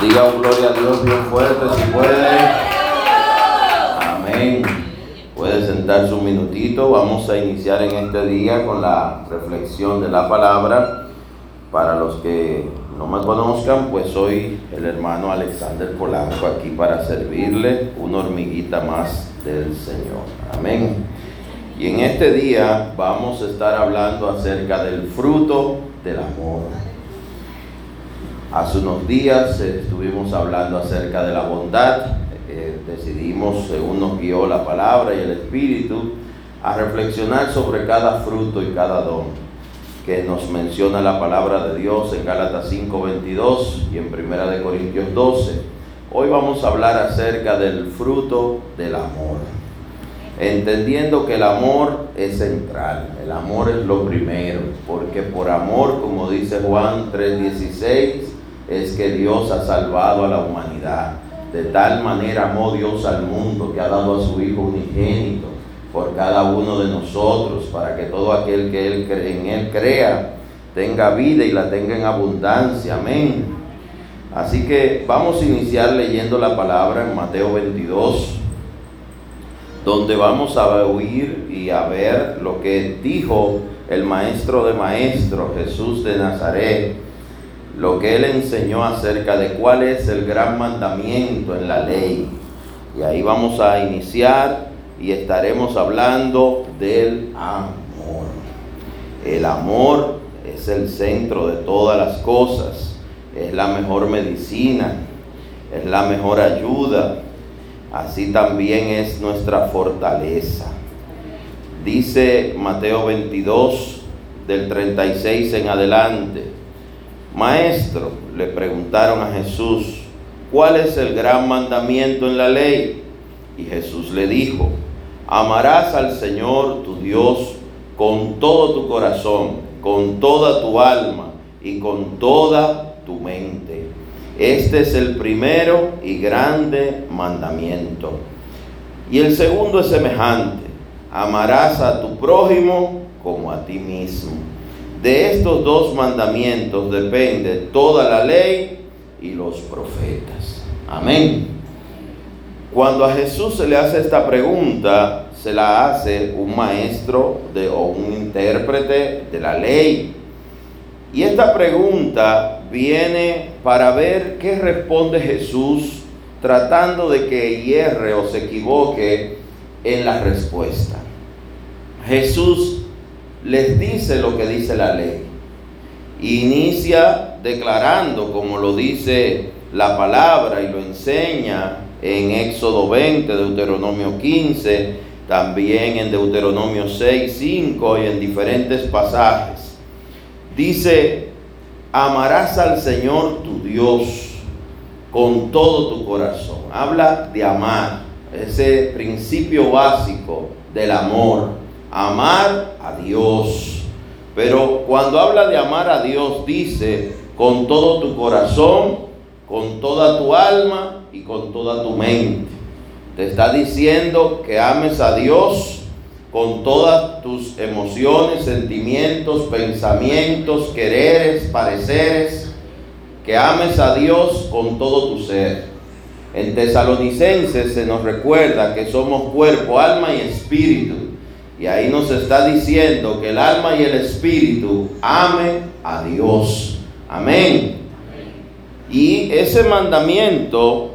Diga un gloria a Dios bien fuerte si puede. Amén. Puede sentarse un minutito. Vamos a iniciar en este día con la reflexión de la palabra. Para los que no me conozcan, pues soy el hermano Alexander Polanco aquí para servirle una hormiguita más del Señor. Amén. Y en este día vamos a estar hablando acerca del fruto del amor. Hace unos días eh, estuvimos hablando acerca de la bondad, eh, decidimos, según nos guió la palabra y el Espíritu, a reflexionar sobre cada fruto y cada don que nos menciona la palabra de Dios en Gálatas 5:22 y en Primera Corintios 12. Hoy vamos a hablar acerca del fruto del amor. Entendiendo que el amor es central, el amor es lo primero, porque por amor, como dice Juan 3:16, es que Dios ha salvado a la humanidad. De tal manera amó Dios al mundo que ha dado a su Hijo unigénito por cada uno de nosotros, para que todo aquel que él en Él crea tenga vida y la tenga en abundancia. Amén. Así que vamos a iniciar leyendo la palabra en Mateo 22, donde vamos a oír y a ver lo que dijo el maestro de maestros, Jesús de Nazaret lo que él enseñó acerca de cuál es el gran mandamiento en la ley. Y ahí vamos a iniciar y estaremos hablando del amor. El amor es el centro de todas las cosas, es la mejor medicina, es la mejor ayuda, así también es nuestra fortaleza. Dice Mateo 22 del 36 en adelante, Maestro, le preguntaron a Jesús, ¿cuál es el gran mandamiento en la ley? Y Jesús le dijo, amarás al Señor tu Dios con todo tu corazón, con toda tu alma y con toda tu mente. Este es el primero y grande mandamiento. Y el segundo es semejante, amarás a tu prójimo como a ti mismo. De estos dos mandamientos depende toda la ley y los profetas. Amén. Cuando a Jesús se le hace esta pregunta, se la hace un maestro de, o un intérprete de la ley. Y esta pregunta viene para ver qué responde Jesús tratando de que hierre o se equivoque en la respuesta. Jesús les dice lo que dice la ley. Inicia declarando, como lo dice la palabra y lo enseña en Éxodo 20, Deuteronomio 15, también en Deuteronomio 6, 5 y en diferentes pasajes. Dice, amarás al Señor tu Dios con todo tu corazón. Habla de amar, ese principio básico del amor amar a Dios. Pero cuando habla de amar a Dios, dice con todo tu corazón, con toda tu alma y con toda tu mente. Te está diciendo que ames a Dios con todas tus emociones, sentimientos, pensamientos, quereres, pareceres, que ames a Dios con todo tu ser. En Tesalonicenses se nos recuerda que somos cuerpo, alma y espíritu. Y ahí nos está diciendo que el alma y el espíritu ame a Dios. Amén. Y ese mandamiento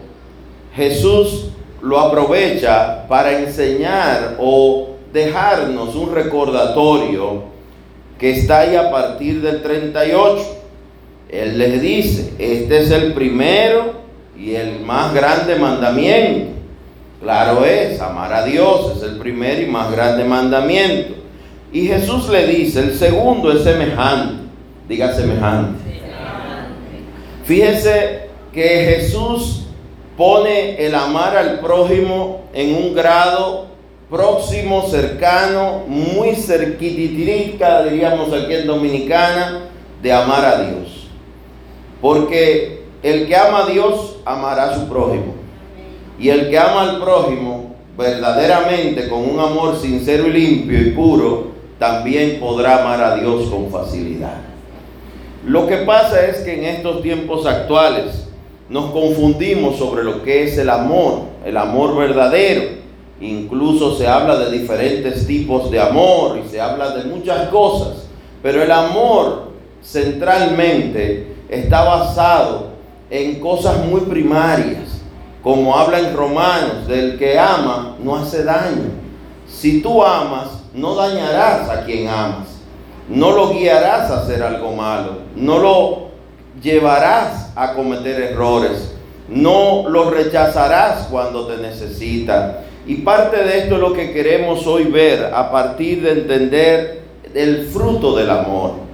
Jesús lo aprovecha para enseñar o dejarnos un recordatorio que está ahí a partir del 38. Él les dice, este es el primero y el más grande mandamiento. Claro es, amar a Dios es el primer y más grande mandamiento. Y Jesús le dice, el segundo es semejante. Diga semejante. Fíjese que Jesús pone el amar al prójimo en un grado próximo, cercano, muy cerquititica, diríamos aquí en Dominicana, de amar a Dios. Porque el que ama a Dios amará a su prójimo. Y el que ama al prójimo verdaderamente con un amor sincero y limpio y puro, también podrá amar a Dios con facilidad. Lo que pasa es que en estos tiempos actuales nos confundimos sobre lo que es el amor, el amor verdadero. Incluso se habla de diferentes tipos de amor y se habla de muchas cosas. Pero el amor centralmente está basado en cosas muy primarias, como habla en Romanos, del que ama no hace daño. Si tú amas, no dañarás a quien amas, no lo guiarás a hacer algo malo, no lo llevarás a cometer errores, no lo rechazarás cuando te necesita. Y parte de esto es lo que queremos hoy ver a partir de entender el fruto del amor.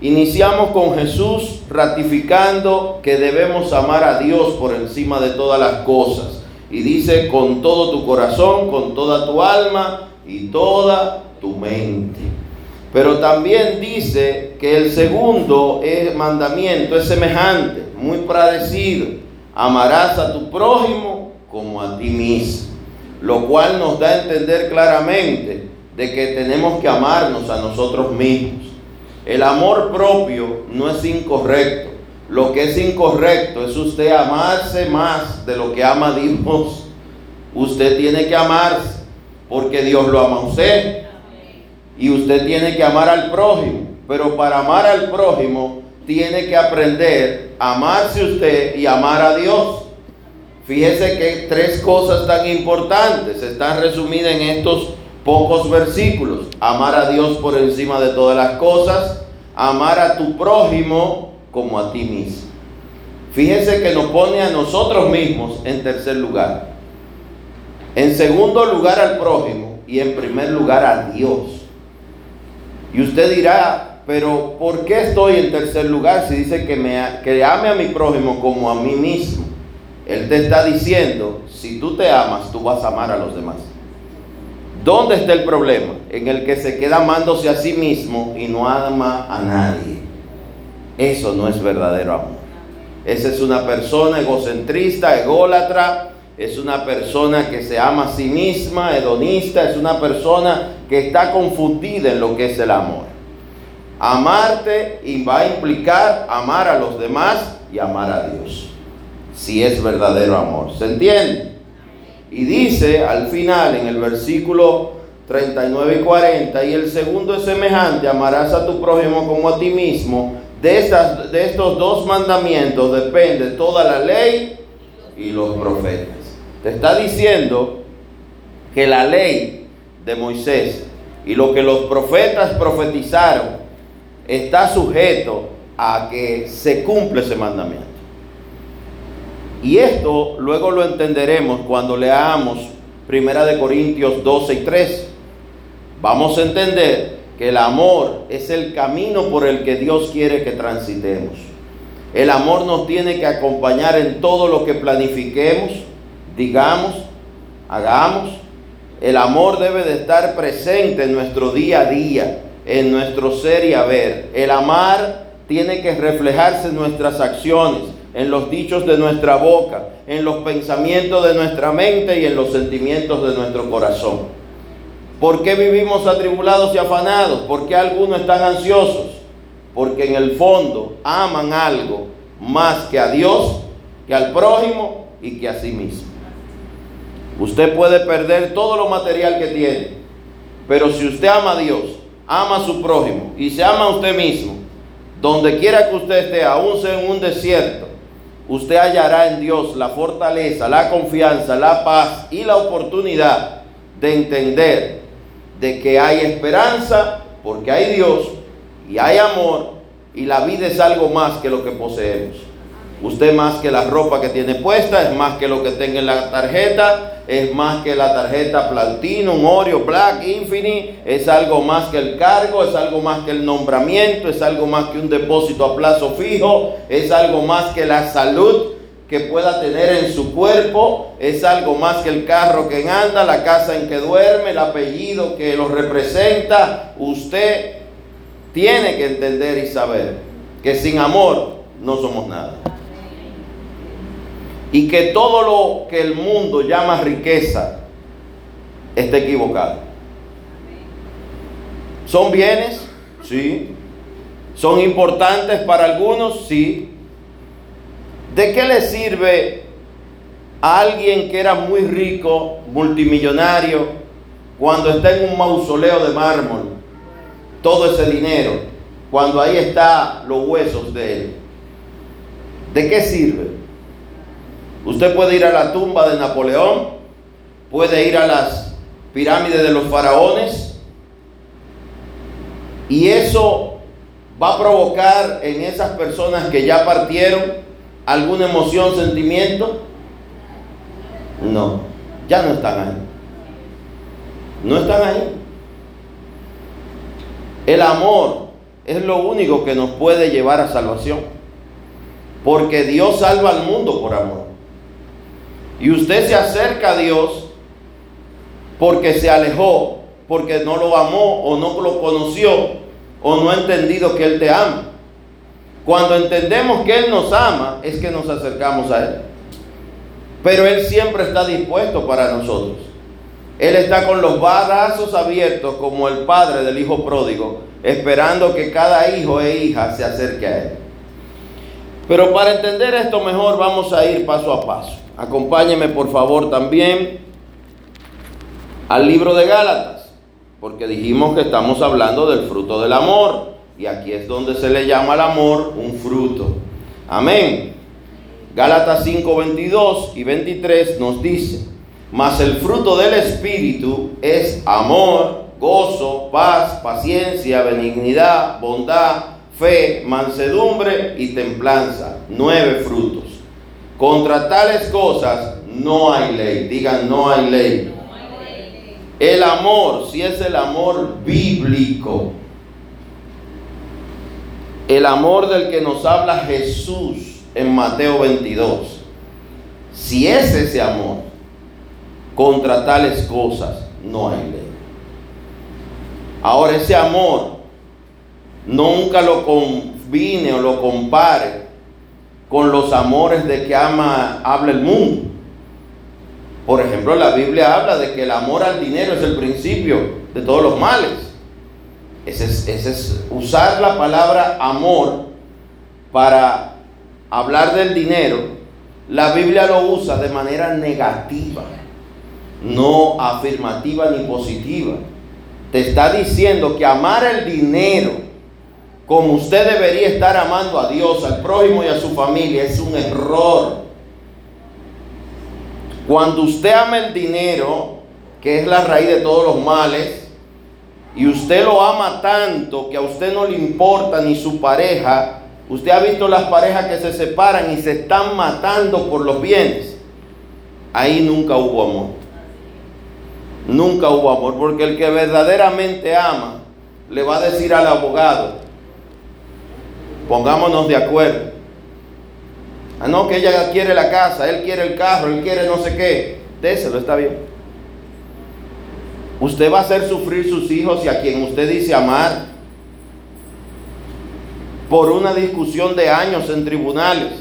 Iniciamos con Jesús ratificando que debemos amar a Dios por encima de todas las cosas. Y dice con todo tu corazón, con toda tu alma y toda tu mente. Pero también dice que el segundo mandamiento es semejante, muy parecido. Amarás a tu prójimo como a ti mismo. Lo cual nos da a entender claramente de que tenemos que amarnos a nosotros mismos. El amor propio no es incorrecto. Lo que es incorrecto es usted amarse más de lo que ama Dios. Usted tiene que amarse porque Dios lo ama a usted. Y usted tiene que amar al prójimo. Pero para amar al prójimo tiene que aprender a amarse usted y amar a Dios. Fíjese que tres cosas tan importantes están resumidas en estos pocos versículos. Amar a Dios por encima de todas las cosas, amar a tu prójimo como a ti mismo. Fíjese que nos pone a nosotros mismos en tercer lugar. En segundo lugar al prójimo y en primer lugar a Dios. Y usted dirá, pero ¿por qué estoy en tercer lugar si dice que, me, que ame a mi prójimo como a mí mismo? Él te está diciendo, si tú te amas, tú vas a amar a los demás. ¿Dónde está el problema? En el que se queda amándose a sí mismo y no ama a nadie. Eso no es verdadero amor. Esa es una persona egocentrista, ególatra, es una persona que se ama a sí misma, hedonista, es una persona que está confundida en lo que es el amor. Amarte y va a implicar amar a los demás y amar a Dios. Si es verdadero amor. ¿Se entiende? Y dice al final en el versículo 39 y 40, y el segundo es semejante, amarás a tu prójimo como a ti mismo. De, de estos dos mandamientos depende toda la ley y los profetas. Te está diciendo que la ley de Moisés y lo que los profetas profetizaron está sujeto a que se cumple ese mandamiento. Y esto luego lo entenderemos cuando leamos Primera de Corintios 12 y 3. Vamos a entender que el amor es el camino por el que Dios quiere que transitemos. El amor nos tiene que acompañar en todo lo que planifiquemos, digamos, hagamos. El amor debe de estar presente en nuestro día a día, en nuestro ser y haber. El amar tiene que reflejarse en nuestras acciones en los dichos de nuestra boca, en los pensamientos de nuestra mente y en los sentimientos de nuestro corazón. ¿Por qué vivimos atribulados y afanados? ¿Por qué algunos están ansiosos? Porque en el fondo aman algo más que a Dios, que al prójimo y que a sí mismo. Usted puede perder todo lo material que tiene, pero si usted ama a Dios, ama a su prójimo y se ama a usted mismo, donde quiera que usted esté, aún sea en un desierto, usted hallará en Dios la fortaleza, la confianza, la paz y la oportunidad de entender de que hay esperanza porque hay Dios y hay amor y la vida es algo más que lo que poseemos. Usted más que la ropa que tiene puesta, es más que lo que tenga en la tarjeta, es más que la tarjeta Platinum, Oreo, Black, Infinite, es algo más que el cargo, es algo más que el nombramiento, es algo más que un depósito a plazo fijo, es algo más que la salud que pueda tener en su cuerpo, es algo más que el carro que anda, la casa en que duerme, el apellido que lo representa. Usted tiene que entender y saber que sin amor no somos nada y que todo lo que el mundo llama riqueza está equivocado. ¿Son bienes? Sí. ¿Son importantes para algunos? Sí. ¿De qué le sirve a alguien que era muy rico, multimillonario, cuando está en un mausoleo de mármol, todo ese dinero, cuando ahí está los huesos de él? ¿De qué sirve? Usted puede ir a la tumba de Napoleón, puede ir a las pirámides de los faraones, y eso va a provocar en esas personas que ya partieron alguna emoción, sentimiento. No, ya no están ahí. No están ahí. El amor es lo único que nos puede llevar a salvación. Porque Dios salva al mundo por amor. Y usted se acerca a Dios porque se alejó, porque no lo amó o no lo conoció o no ha entendido que Él te ama. Cuando entendemos que Él nos ama, es que nos acercamos a Él. Pero Él siempre está dispuesto para nosotros. Él está con los brazos abiertos como el padre del hijo pródigo, esperando que cada hijo e hija se acerque a Él. Pero para entender esto mejor vamos a ir paso a paso. Acompáñeme por favor también al libro de Gálatas. Porque dijimos que estamos hablando del fruto del amor. Y aquí es donde se le llama al amor un fruto. Amén. Gálatas 5, 22 y 23 nos dice, mas el fruto del Espíritu es amor, gozo, paz, paciencia, benignidad, bondad, fe, mansedumbre y templanza. Nueve frutos. Contra tales cosas no hay ley. Digan, no hay ley. El amor, si es el amor bíblico, el amor del que nos habla Jesús en Mateo 22, si es ese amor, contra tales cosas no hay ley. Ahora ese amor nunca lo combine o lo compare con los amores de que ama, habla el mundo. Por ejemplo, la Biblia habla de que el amor al dinero es el principio de todos los males. Ese es, usar la palabra amor para hablar del dinero. La Biblia lo usa de manera negativa, no afirmativa ni positiva. Te está diciendo que amar el dinero como usted debería estar amando a Dios, al prójimo y a su familia es un error. Cuando usted ama el dinero, que es la raíz de todos los males, y usted lo ama tanto que a usted no le importa ni su pareja, usted ha visto las parejas que se separan y se están matando por los bienes. Ahí nunca hubo amor. Nunca hubo amor, porque el que verdaderamente ama le va a decir al abogado, pongámonos de acuerdo. Ah, no, que ella quiere la casa, él quiere el carro, él quiere no sé qué. Déselo, está bien. Usted va a hacer sufrir sus hijos y a quien usted dice amar por una discusión de años en tribunales.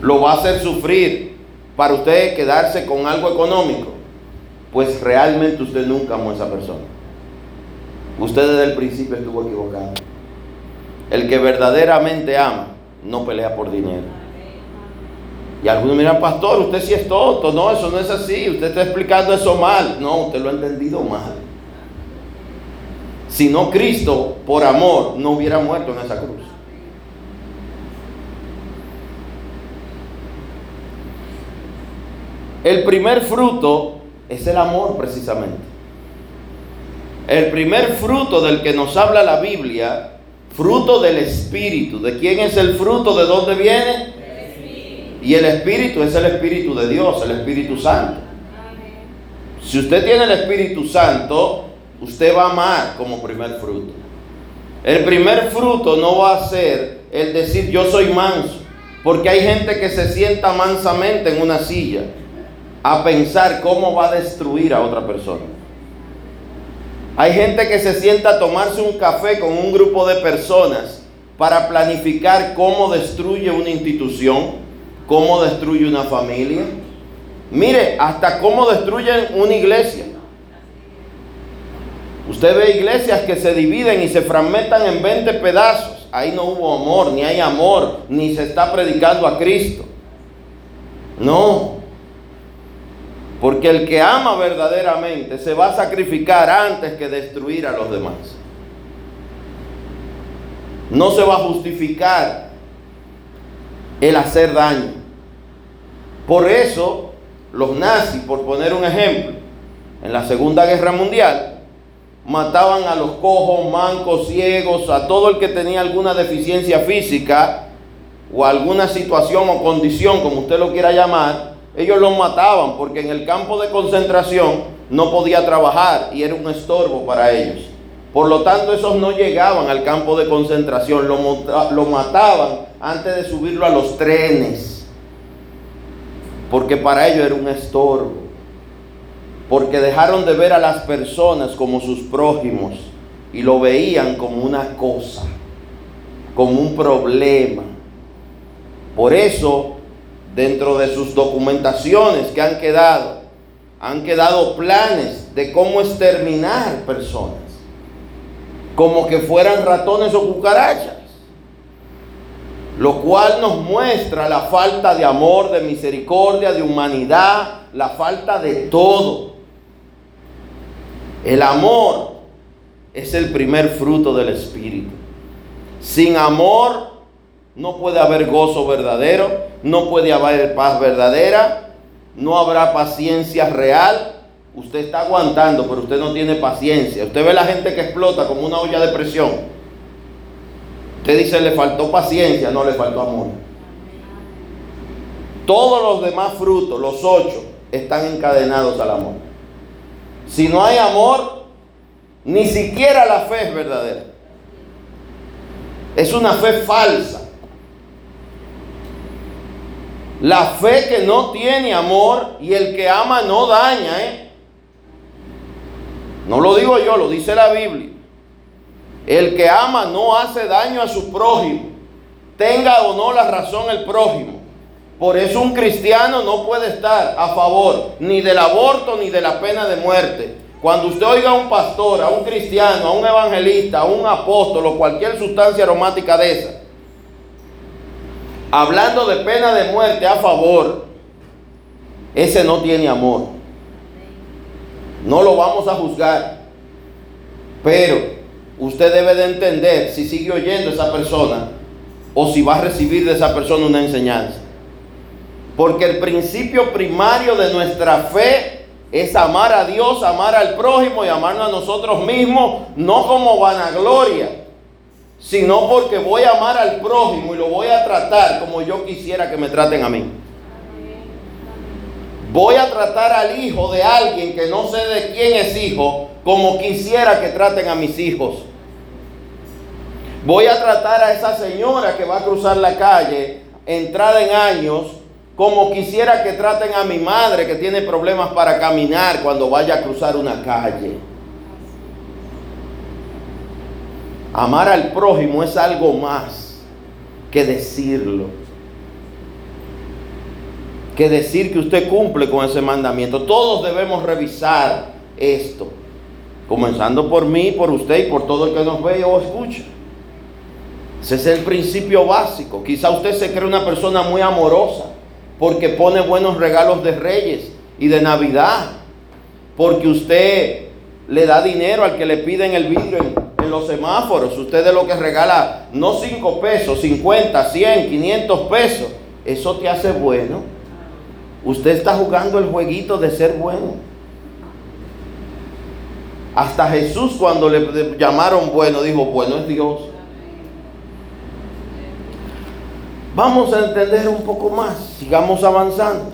Lo va a hacer sufrir para usted quedarse con algo económico. Pues realmente usted nunca amó a esa persona. Usted desde el principio estuvo equivocado. El que verdaderamente ama no pelea por dinero. Y algunos miran, pastor, usted sí es tonto. No, eso no es así. Usted está explicando eso mal. No, usted lo ha entendido mal. Si no Cristo, por amor, no hubiera muerto en esa cruz. El primer fruto es el amor precisamente. El primer fruto del que nos habla la Biblia Fruto del Espíritu. ¿De quién es el fruto? ¿De dónde viene? Y el Espíritu es el Espíritu de Dios, el Espíritu Santo. Si usted tiene el Espíritu Santo, usted va a amar como primer fruto. El primer fruto no va a ser el decir yo soy manso, porque hay gente que se sienta mansamente en una silla a pensar cómo va a destruir a otra persona. Hay gente que se sienta a tomarse un café con un grupo de personas para planificar cómo destruye una institución, cómo destruye una familia. Mire, hasta cómo destruyen una iglesia. Usted ve iglesias que se dividen y se fragmentan en 20 pedazos ahí no hubo amor, ni hay amor, ni se está predicando a Cristo. No. Porque el que ama verdaderamente se va a sacrificar antes que destruir a los demás. No se va a justificar el hacer daño. Por eso, los nazis, por poner un ejemplo, en la Segunda Guerra Mundial, mataban a los cojos, mancos, ciegos, a todo el que tenía alguna deficiencia física o alguna situación o condición, como usted lo quiera llamar, ellos los mataban porque en el campo de concentración no podía trabajar y era un estorbo para ellos. Por lo tanto, esos no llegaban al campo de concentración, lo, lo mataban antes de subirlo a los trenes, porque para ellos era un estorbo porque dejaron de ver a las personas como sus prójimos y lo veían como una cosa, como un problema. Por eso, dentro de sus documentaciones que han quedado, han quedado planes de cómo exterminar personas, como que fueran ratones o cucarachas, lo cual nos muestra la falta de amor, de misericordia, de humanidad, la falta de todo. El amor es el primer fruto del Espíritu. Sin amor no puede haber gozo verdadero, no puede haber paz verdadera, no habrá paciencia real. Usted está aguantando, pero usted no tiene paciencia. Usted ve la gente que explota como una olla de presión. Usted dice, le faltó paciencia, no le faltó amor. Todos los demás frutos, los ocho, están encadenados al amor. Si no hay amor, ni siquiera la fe es verdadera. Es una fe falsa. La fe que no tiene amor y el que ama no daña, ¿eh? No lo digo yo, lo dice la Biblia. El que ama no hace daño a su prójimo, tenga o no la razón el prójimo. Por eso un cristiano no puede estar a favor ni del aborto ni de la pena de muerte. Cuando usted oiga a un pastor, a un cristiano, a un evangelista, a un apóstol o cualquier sustancia aromática de esa, hablando de pena de muerte a favor, ese no tiene amor. No lo vamos a juzgar. Pero usted debe de entender si sigue oyendo a esa persona o si va a recibir de esa persona una enseñanza. Porque el principio primario de nuestra fe es amar a Dios, amar al prójimo y amarnos a nosotros mismos, no como vanagloria, sino porque voy a amar al prójimo y lo voy a tratar como yo quisiera que me traten a mí. Voy a tratar al hijo de alguien que no sé de quién es hijo, como quisiera que traten a mis hijos. Voy a tratar a esa señora que va a cruzar la calle, entrada en años, como quisiera que traten a mi madre que tiene problemas para caminar cuando vaya a cruzar una calle. Amar al prójimo es algo más que decirlo. Que decir que usted cumple con ese mandamiento. Todos debemos revisar esto. Comenzando por mí, por usted y por todo el que nos ve o escucha. Ese es el principio básico. Quizá usted se cree una persona muy amorosa porque pone buenos regalos de reyes y de Navidad, porque usted le da dinero al que le piden el vidrio en, los semáforos, usted de lo que regala no 5 pesos, 50, 100, 500 pesos, eso te hace bueno. Usted está jugando el jueguito de ser bueno. Hasta Jesús cuando le llamaron bueno dijo, bueno es Dios. Vamos a entender un poco más, sigamos avanzando.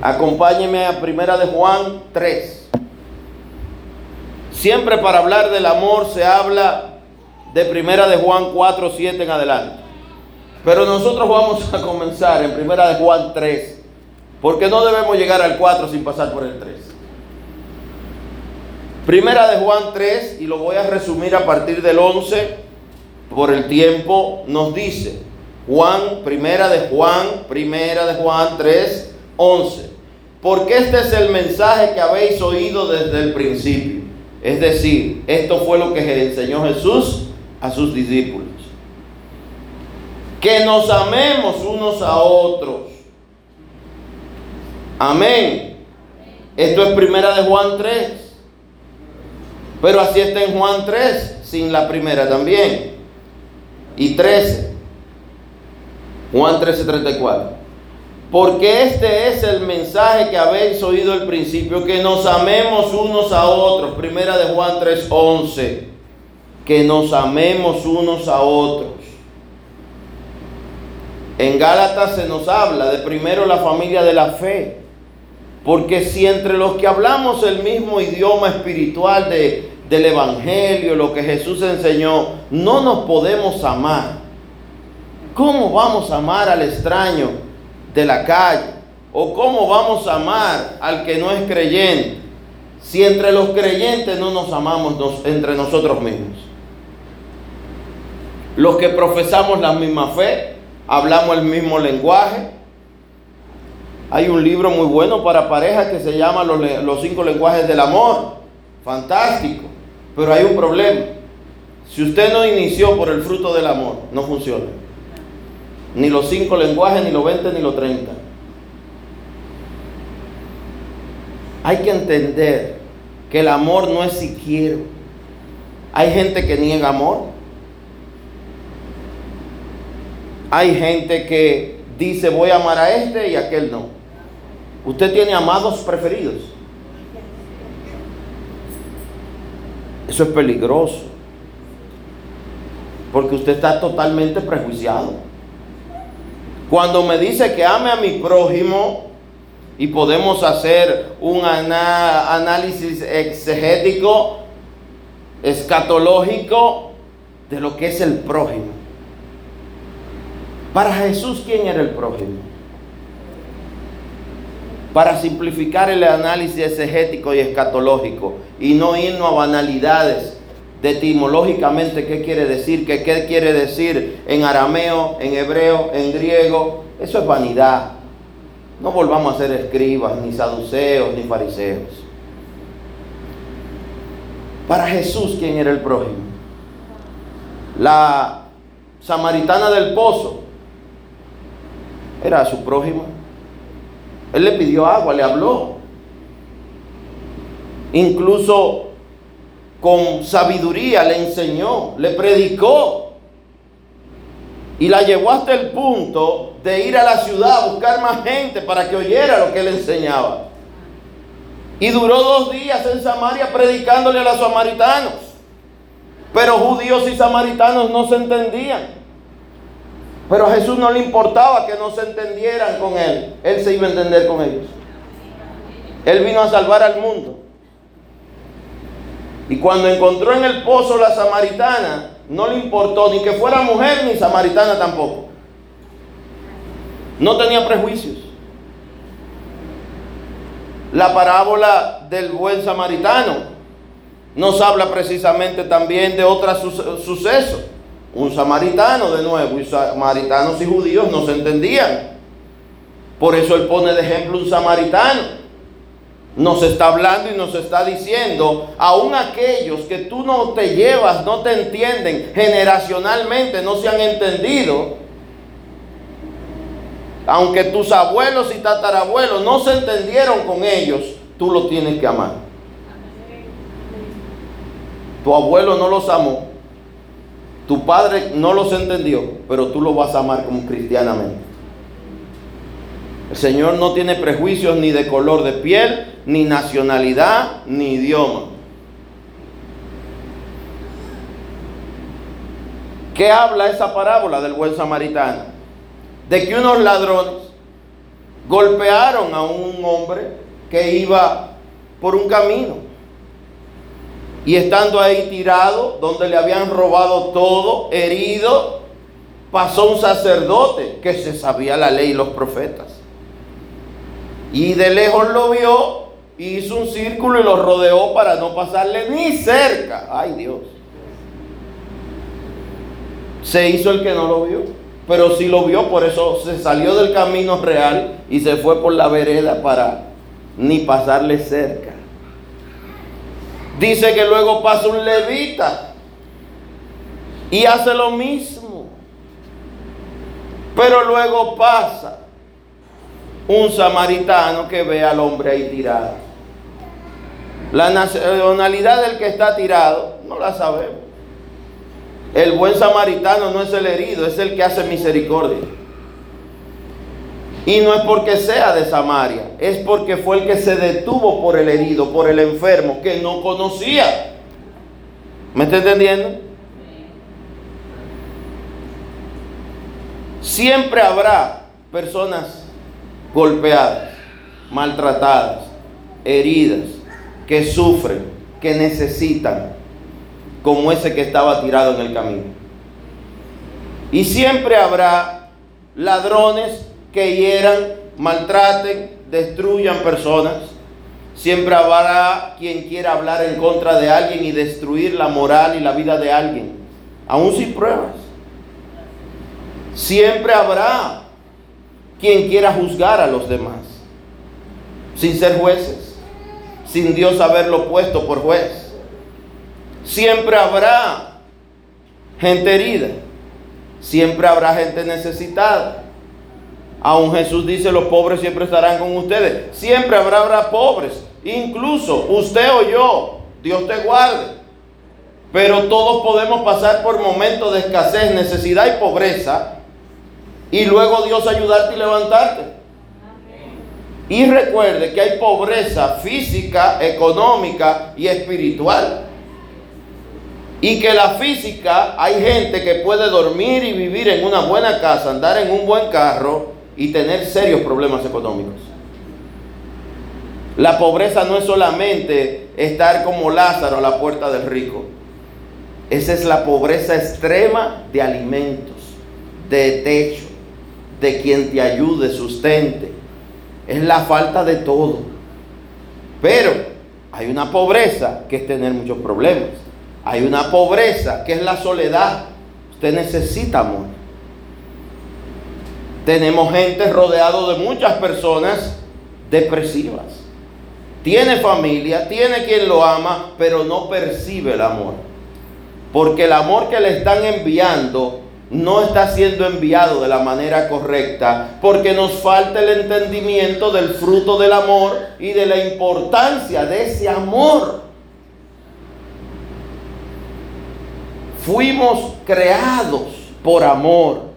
Acompáñeme a Primera de Juan 3. Siempre para hablar del amor se habla de Primera de Juan 4, 7 en adelante. Pero nosotros vamos a comenzar en Primera de Juan 3, porque no debemos llegar al 4 sin pasar por el 3. Primera de Juan 3, y lo voy a resumir a partir del 11 por el tiempo, nos dice, Juan, primera de Juan, primera de Juan 3, 11. Porque este es el mensaje que habéis oído desde el principio. Es decir, esto fue lo que enseñó Jesús a sus discípulos. Que nos amemos unos a otros. Amén. Esto es primera de Juan 3. Pero así está en Juan 3, sin la primera también. Y 13. Juan 13, 34. Porque este es el mensaje que habéis oído al principio, que nos amemos unos a otros. Primera de Juan 3:11. Que nos amemos unos a otros. En Gálatas se nos habla de primero la familia de la fe. Porque si entre los que hablamos el mismo idioma espiritual de, del Evangelio, lo que Jesús enseñó, no nos podemos amar, ¿cómo vamos a amar al extraño? De la calle? ¿O cómo vamos a amar al que no es creyente si entre los creyentes no nos amamos entre nosotros mismos? Los que profesamos la misma fe, hablamos el mismo lenguaje. Hay un libro muy bueno para parejas que se llama Los, cinco lenguajes del amor. Fantástico. Pero hay un problema. Si usted no inició por el fruto del amor, no funciona ni los cinco lenguajes, ni los 20, ni los 30. Hay que entender que el amor no es si quiero. Hay gente que niega amor. Hay gente que dice voy a amar a este y a aquel no. Usted tiene amados preferidos. Eso es peligroso. Porque usted está totalmente prejuiciado. Cuando me dice que ame a mi prójimo, y podemos hacer un análisis exegético, escatológico, de lo que es el prójimo. Para Jesús, ¿quién era el prójimo? Para simplificar el análisis exegético y escatológico y no irnos a banalidades etimológicamente qué quiere decir, qué quiere decir en arameo, en hebreo, en griego. Eso es vanidad. No volvamos a ser escribas, ni saduceos, ni fariseos. Para Jesús, ¿quién era el prójimo? La samaritana del pozo era su prójimo. Él le pidió agua, le habló. Incluso con sabiduría le enseñó, le predicó y la llevó hasta el punto de ir a la ciudad a buscar más gente para que oyera lo que él enseñaba. Y duró dos días en Samaria predicándole a los samaritanos. Pero judíos y samaritanos no se entendían. Pero a Jesús no le importaba que no se entendieran con él. Él se iba a entender con ellos. Él vino a salvar al mundo. Y cuando encontró en el pozo la samaritana, no le importó ni que fuera mujer ni samaritana tampoco. No tenía prejuicios. La parábola del buen samaritano nos habla precisamente también de otro suceso. Un samaritano de nuevo, y samaritanos y judíos no se entendían. Por eso él pone de ejemplo un samaritano nos está hablando y nos está diciendo, aún aquellos que tú no te llevas, no te entienden, generacionalmente no se han entendido, aunque tus abuelos y tatarabuelos no se entendieron con ellos, tú los tienes que amar. Tu abuelo no los amó, tu padre no los entendió, pero tú los vas a amar como cristianamente. El Señor no tiene prejuicios ni de color de piel, ni nacionalidad, ni idioma. ¿Qué habla esa parábola del buen samaritano? De que unos ladrones golpearon a un hombre que iba por un camino. Y estando ahí tirado, donde le habían robado todo, herido, pasó un sacerdote que se sabía la ley y los profetas. Y de lejos lo vio, hizo un círculo y lo rodeó para no pasarle ni cerca. Ay Dios. Se hizo el que no lo vio, pero sí lo vio, por eso se salió del camino real y se fue por la vereda para ni pasarle cerca. Dice que luego pasa un levita y hace lo mismo. Pero luego pasa un samaritano que ve al hombre ahí tirado. La nacionalidad del que está tirado no la sabemos. El buen samaritano no es el herido, es el que hace misericordia. Y no es porque sea de Samaria, es porque fue el que se detuvo por el herido, por el enfermo, que no conocía. ¿Me está entendiendo? Siempre habrá personas golpeadas, maltratadas, heridas, que sufren, que necesitan, como ese que estaba tirado en el camino. Y siempre habrá ladrones que hieran, maltraten, destruyan personas. Siempre habrá quien quiera hablar en contra de alguien y destruir la moral y la vida de alguien, aún sin pruebas. Siempre habrá quien quiera juzgar a los demás, sin ser jueces, sin Dios haberlo puesto por juez. Siempre habrá gente herida, siempre habrá gente necesitada. Aún Jesús dice, los pobres siempre estarán con ustedes. Siempre habrá, habrá pobres, incluso usted o yo, Dios te guarde. Pero todos podemos pasar por momentos de escasez, necesidad y pobreza y luego Dios ayudarte y levantarte. Y recuerde que hay pobreza física, económica y espiritual. Y que la física, hay gente que puede dormir y vivir en una buena casa, andar en un buen carro y tener serios problemas económicos. La pobreza no es solamente estar como Lázaro a la puerta del rico. Esa es la pobreza extrema de alimentos, de techo, de quien te ayude, sustente. Es la falta de todo. Pero hay una pobreza que es tener muchos problemas. Hay una pobreza que es la soledad. Usted necesita amor. Tenemos gente rodeado de muchas personas depresivas. Tiene familia, tiene quien lo ama, pero no percibe el amor. Porque el amor que le están enviando no está siendo enviado de la manera correcta porque nos falta el entendimiento del fruto del amor y de la importancia de ese amor. Fuimos creados por amor.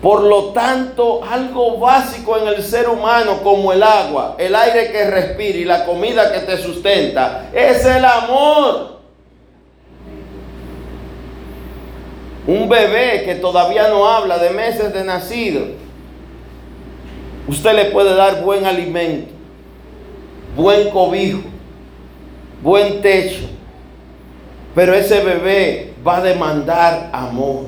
Por lo tanto, algo básico en el ser humano como el agua, el aire que respira y la comida que te sustenta es el amor. Un bebé que todavía no habla de meses de nacido, usted le puede dar buen alimento, buen cobijo, buen techo, pero ese bebé va a demandar amor.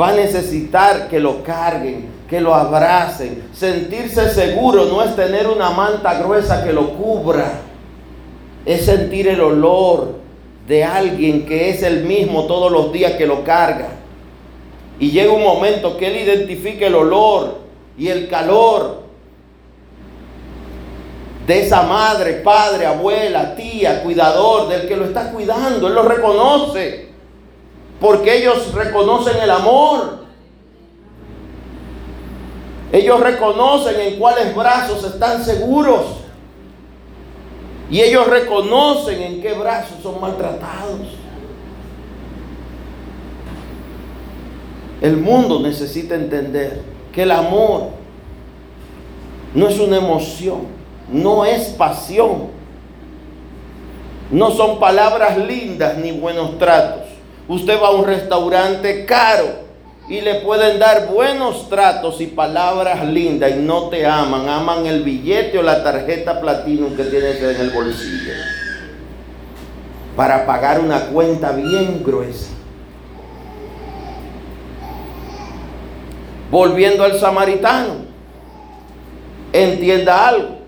Va a necesitar que lo carguen, que lo abracen. Sentirse seguro no es tener una manta gruesa que lo cubra. Es sentir el olor de alguien que es el mismo todos los días que lo carga. Y llega un momento que él identifique el olor y el calor de esa madre, padre, abuela, tía, cuidador, del que lo está cuidando. Él lo reconoce. Porque ellos reconocen el amor. Ellos reconocen en cuáles brazos están seguros. Y ellos reconocen en qué brazos son maltratados. El mundo necesita entender que el amor no es una emoción, no es pasión, no son palabras lindas ni buenos tratos. Usted va a un restaurante caro y le pueden dar buenos tratos y palabras lindas y no te aman, aman el billete o la tarjeta platino que tienes en el bolsillo para pagar una cuenta bien gruesa. Volviendo al samaritano, entienda algo.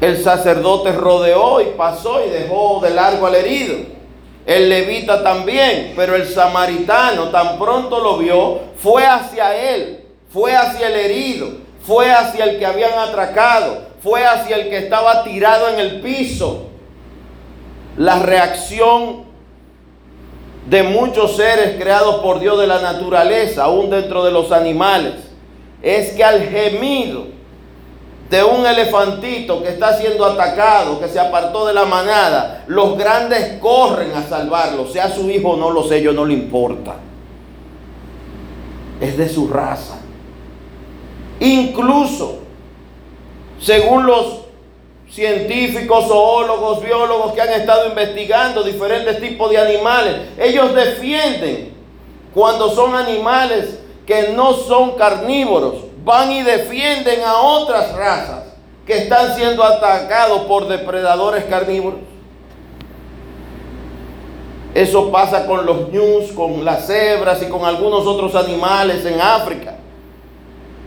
El sacerdote rodeó y pasó y dejó de largo al herido el levita también, pero el samaritano tan pronto lo vio, fue hacia él, fue hacia el herido, fue hacia el que habían atracado, fue hacia el que estaba tirado en el piso. La reacción de muchos seres creados por Dios de la naturaleza, aún dentro de los animales, es que al gemido de un elefantito que está siendo atacado, que se apartó de la manada, los grandes corren a salvarlo, sea su hijo o no lo sé, yo no le importa. Es de su raza. Incluso, según los científicos, zoólogos, biólogos que han estado investigando diferentes tipos de animales. Ellos defienden cuando son animales que no son carnívoros. Van y defienden a otras razas que están siendo atacados por depredadores carnívoros. Eso pasa con los ñus, con las cebras y con algunos otros animales en África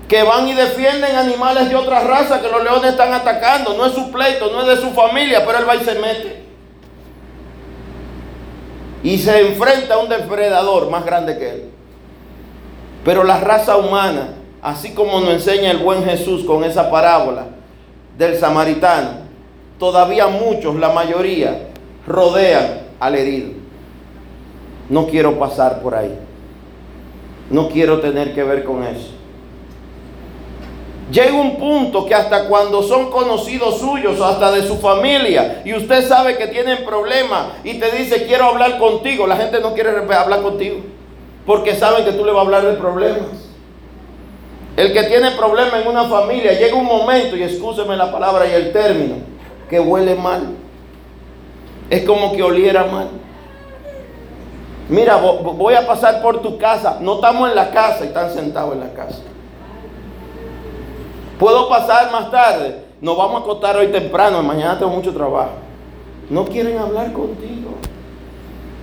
que van y defienden animales de otra raza que los leones están atacando. No es su pleito, no es de su familia, pero él va y se mete. Y se enfrenta a un depredador más grande que él. Pero la raza humana, así como nos enseña el buen Jesús con esa parábola del samaritano, todavía muchos, la mayoría, rodean al herido. No quiero pasar por ahí. No quiero tener que ver con eso. Llega un punto que hasta cuando son conocidos suyos hasta de su familia y usted sabe que tienen problemas y te dice quiero hablar contigo, la gente no quiere hablar contigo porque saben que tú le vas a hablar de problemas. El que tiene problemas en una familia llega un momento, y escúcheme la palabra y el término, que huele mal. Es como que oliera mal. Mira, voy a pasar por tu casa. No estamos en la casa y están sentados en la casa. Puedo pasar más tarde. Nos vamos a acostar hoy temprano. Mañana tengo mucho trabajo. No quieren hablar contigo.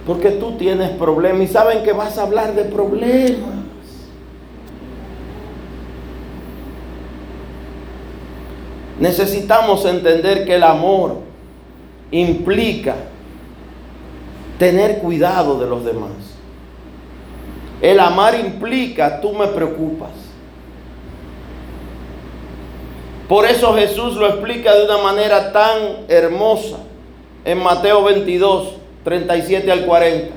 Porque tú tienes problemas y saben que vas a hablar de problemas. Necesitamos entender que el amor implica tener cuidado de los demás. El amar implica tú me preocupas. Por eso Jesús lo explica de una manera tan hermosa en Mateo 22, 37 al 40.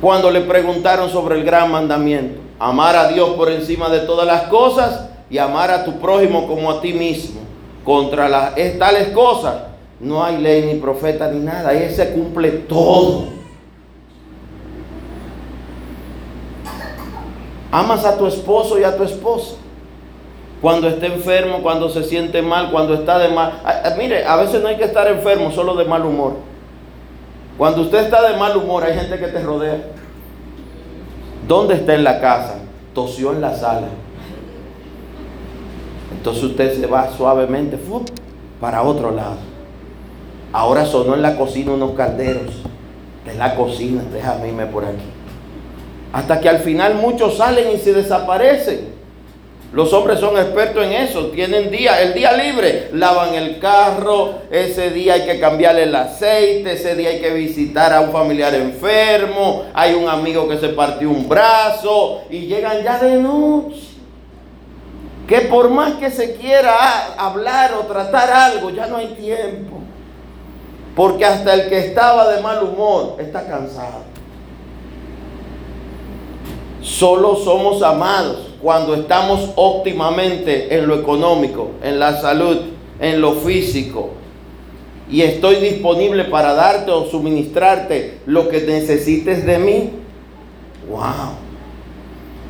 Cuando le preguntaron sobre el gran mandamiento, amar a Dios por encima de todas las cosas y amar a tu prójimo como a ti mismo. Contra las tales cosas no hay ley ni profeta ni nada, y se cumple todo. Amas a tu esposo y a tu esposa cuando esté enfermo, cuando se siente mal, cuando está de mal. Mire, a veces no hay que estar enfermo, solo de mal humor. Cuando usted está de mal humor, hay gente que te rodea. ¿Dónde está en la casa? Tosió en la sala. Entonces usted se va suavemente para otro lado. Ahora sonó en la cocina unos calderos. De la cocina, déjame irme por aquí. Hasta que al final muchos salen y se desaparecen. Los hombres son expertos en eso, tienen día, el día libre, lavan el carro, ese día hay que cambiarle el aceite, ese día hay que visitar a un familiar enfermo, hay un amigo que se partió un brazo y llegan ya de noche. Que por más que se quiera hablar o tratar algo, ya no hay tiempo. Porque hasta el que estaba de mal humor está cansado. Solo somos amados cuando estamos óptimamente en lo económico, en la salud, en lo físico. Y estoy disponible para darte o suministrarte lo que necesites de mí. Wow.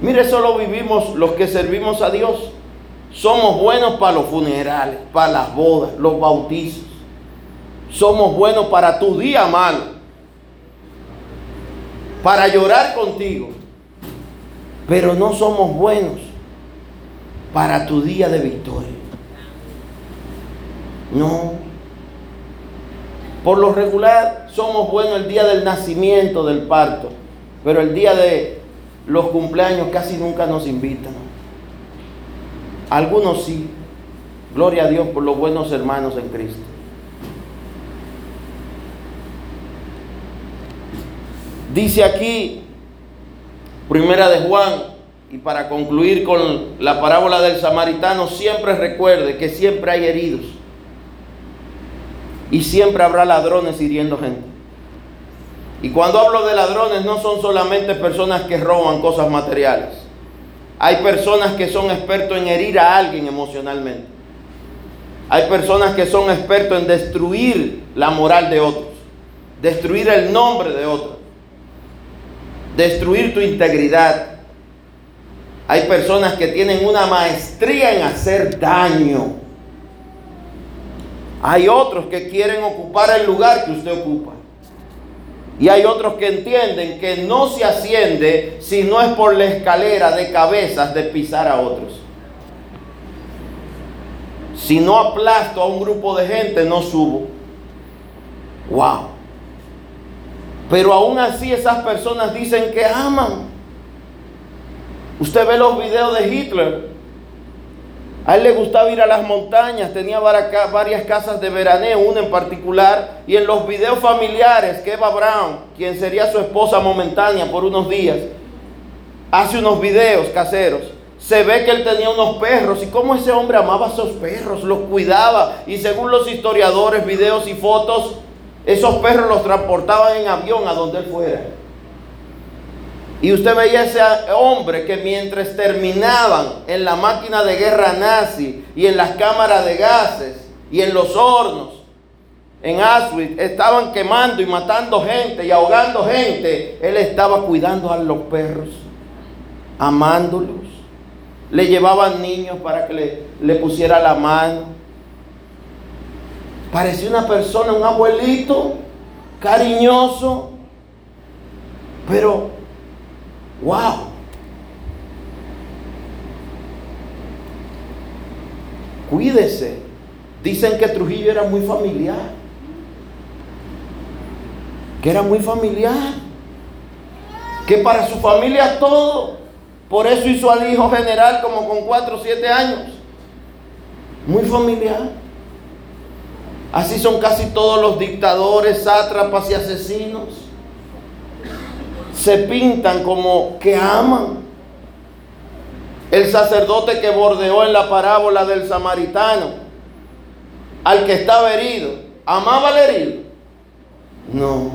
Mire, solo vivimos los que servimos a Dios. Somos buenos para los funerales, para las bodas, los bautizos. Somos buenos para tu día malo. Para llorar contigo pero no somos buenos para tu día de victoria. No. Por lo regular somos buenos el día del nacimiento, del parto, pero el día de los cumpleaños casi nunca nos invitan. Algunos sí. Gloria a Dios por los buenos hermanos en Cristo. Dice aquí Primera de Juan, y para concluir con la parábola del samaritano, siempre recuerde que siempre hay heridos. Y siempre habrá ladrones hiriendo gente. Y cuando hablo de ladrones no son solamente personas que roban cosas materiales. Hay personas que son expertos en herir a alguien emocionalmente. Hay personas que son expertos en destruir la moral de otros, destruir el nombre de otros, destruir tu integridad. Hay personas que tienen una maestría en hacer daño. Hay otros que quieren ocupar el lugar que usted ocupa. Y hay otros que entienden que no se asciende si no es por la escalera de cabezas de pisar a otros. Si no aplasto a un grupo de gente, no subo. Wow. Pero aún así esas personas dicen que aman. Usted ve los videos de Hitler. A él le gustaba ir a las montañas, tenía varias casas de veraneo, una en particular, y en los videos familiares Eva Brown, quien sería su esposa momentánea por unos días, hace unos videos caseros se ve que él tenía unos perros y cómo ese hombre amaba a esos perros, los cuidaba y según los historiadores, videos y fotos, esos perros los transportaban en avión a donde él fuera. Y usted veía ese hombre que mientras terminaban en la máquina de guerra nazi y en las cámaras de gases y en los hornos, en Auschwitz, estaban quemando y matando gente y ahogando gente, él estaba cuidando a los perros, amándolos le llevaban niños para que le, pusiera la mano. Parecía una persona, un abuelito, cariñoso, pero, wow. Cuídese. Dicen que Trujillo era muy familiar. Que era muy familiar. Que para su familia todo. Por eso hizo al hijo general como con 4 o 7 años. Muy familiar. Así son casi todos los dictadores, sátrapas y asesinos. Se pintan como que aman. El sacerdote que bordeó en la parábola del samaritano al que estaba herido, ¿amaba al herido? No.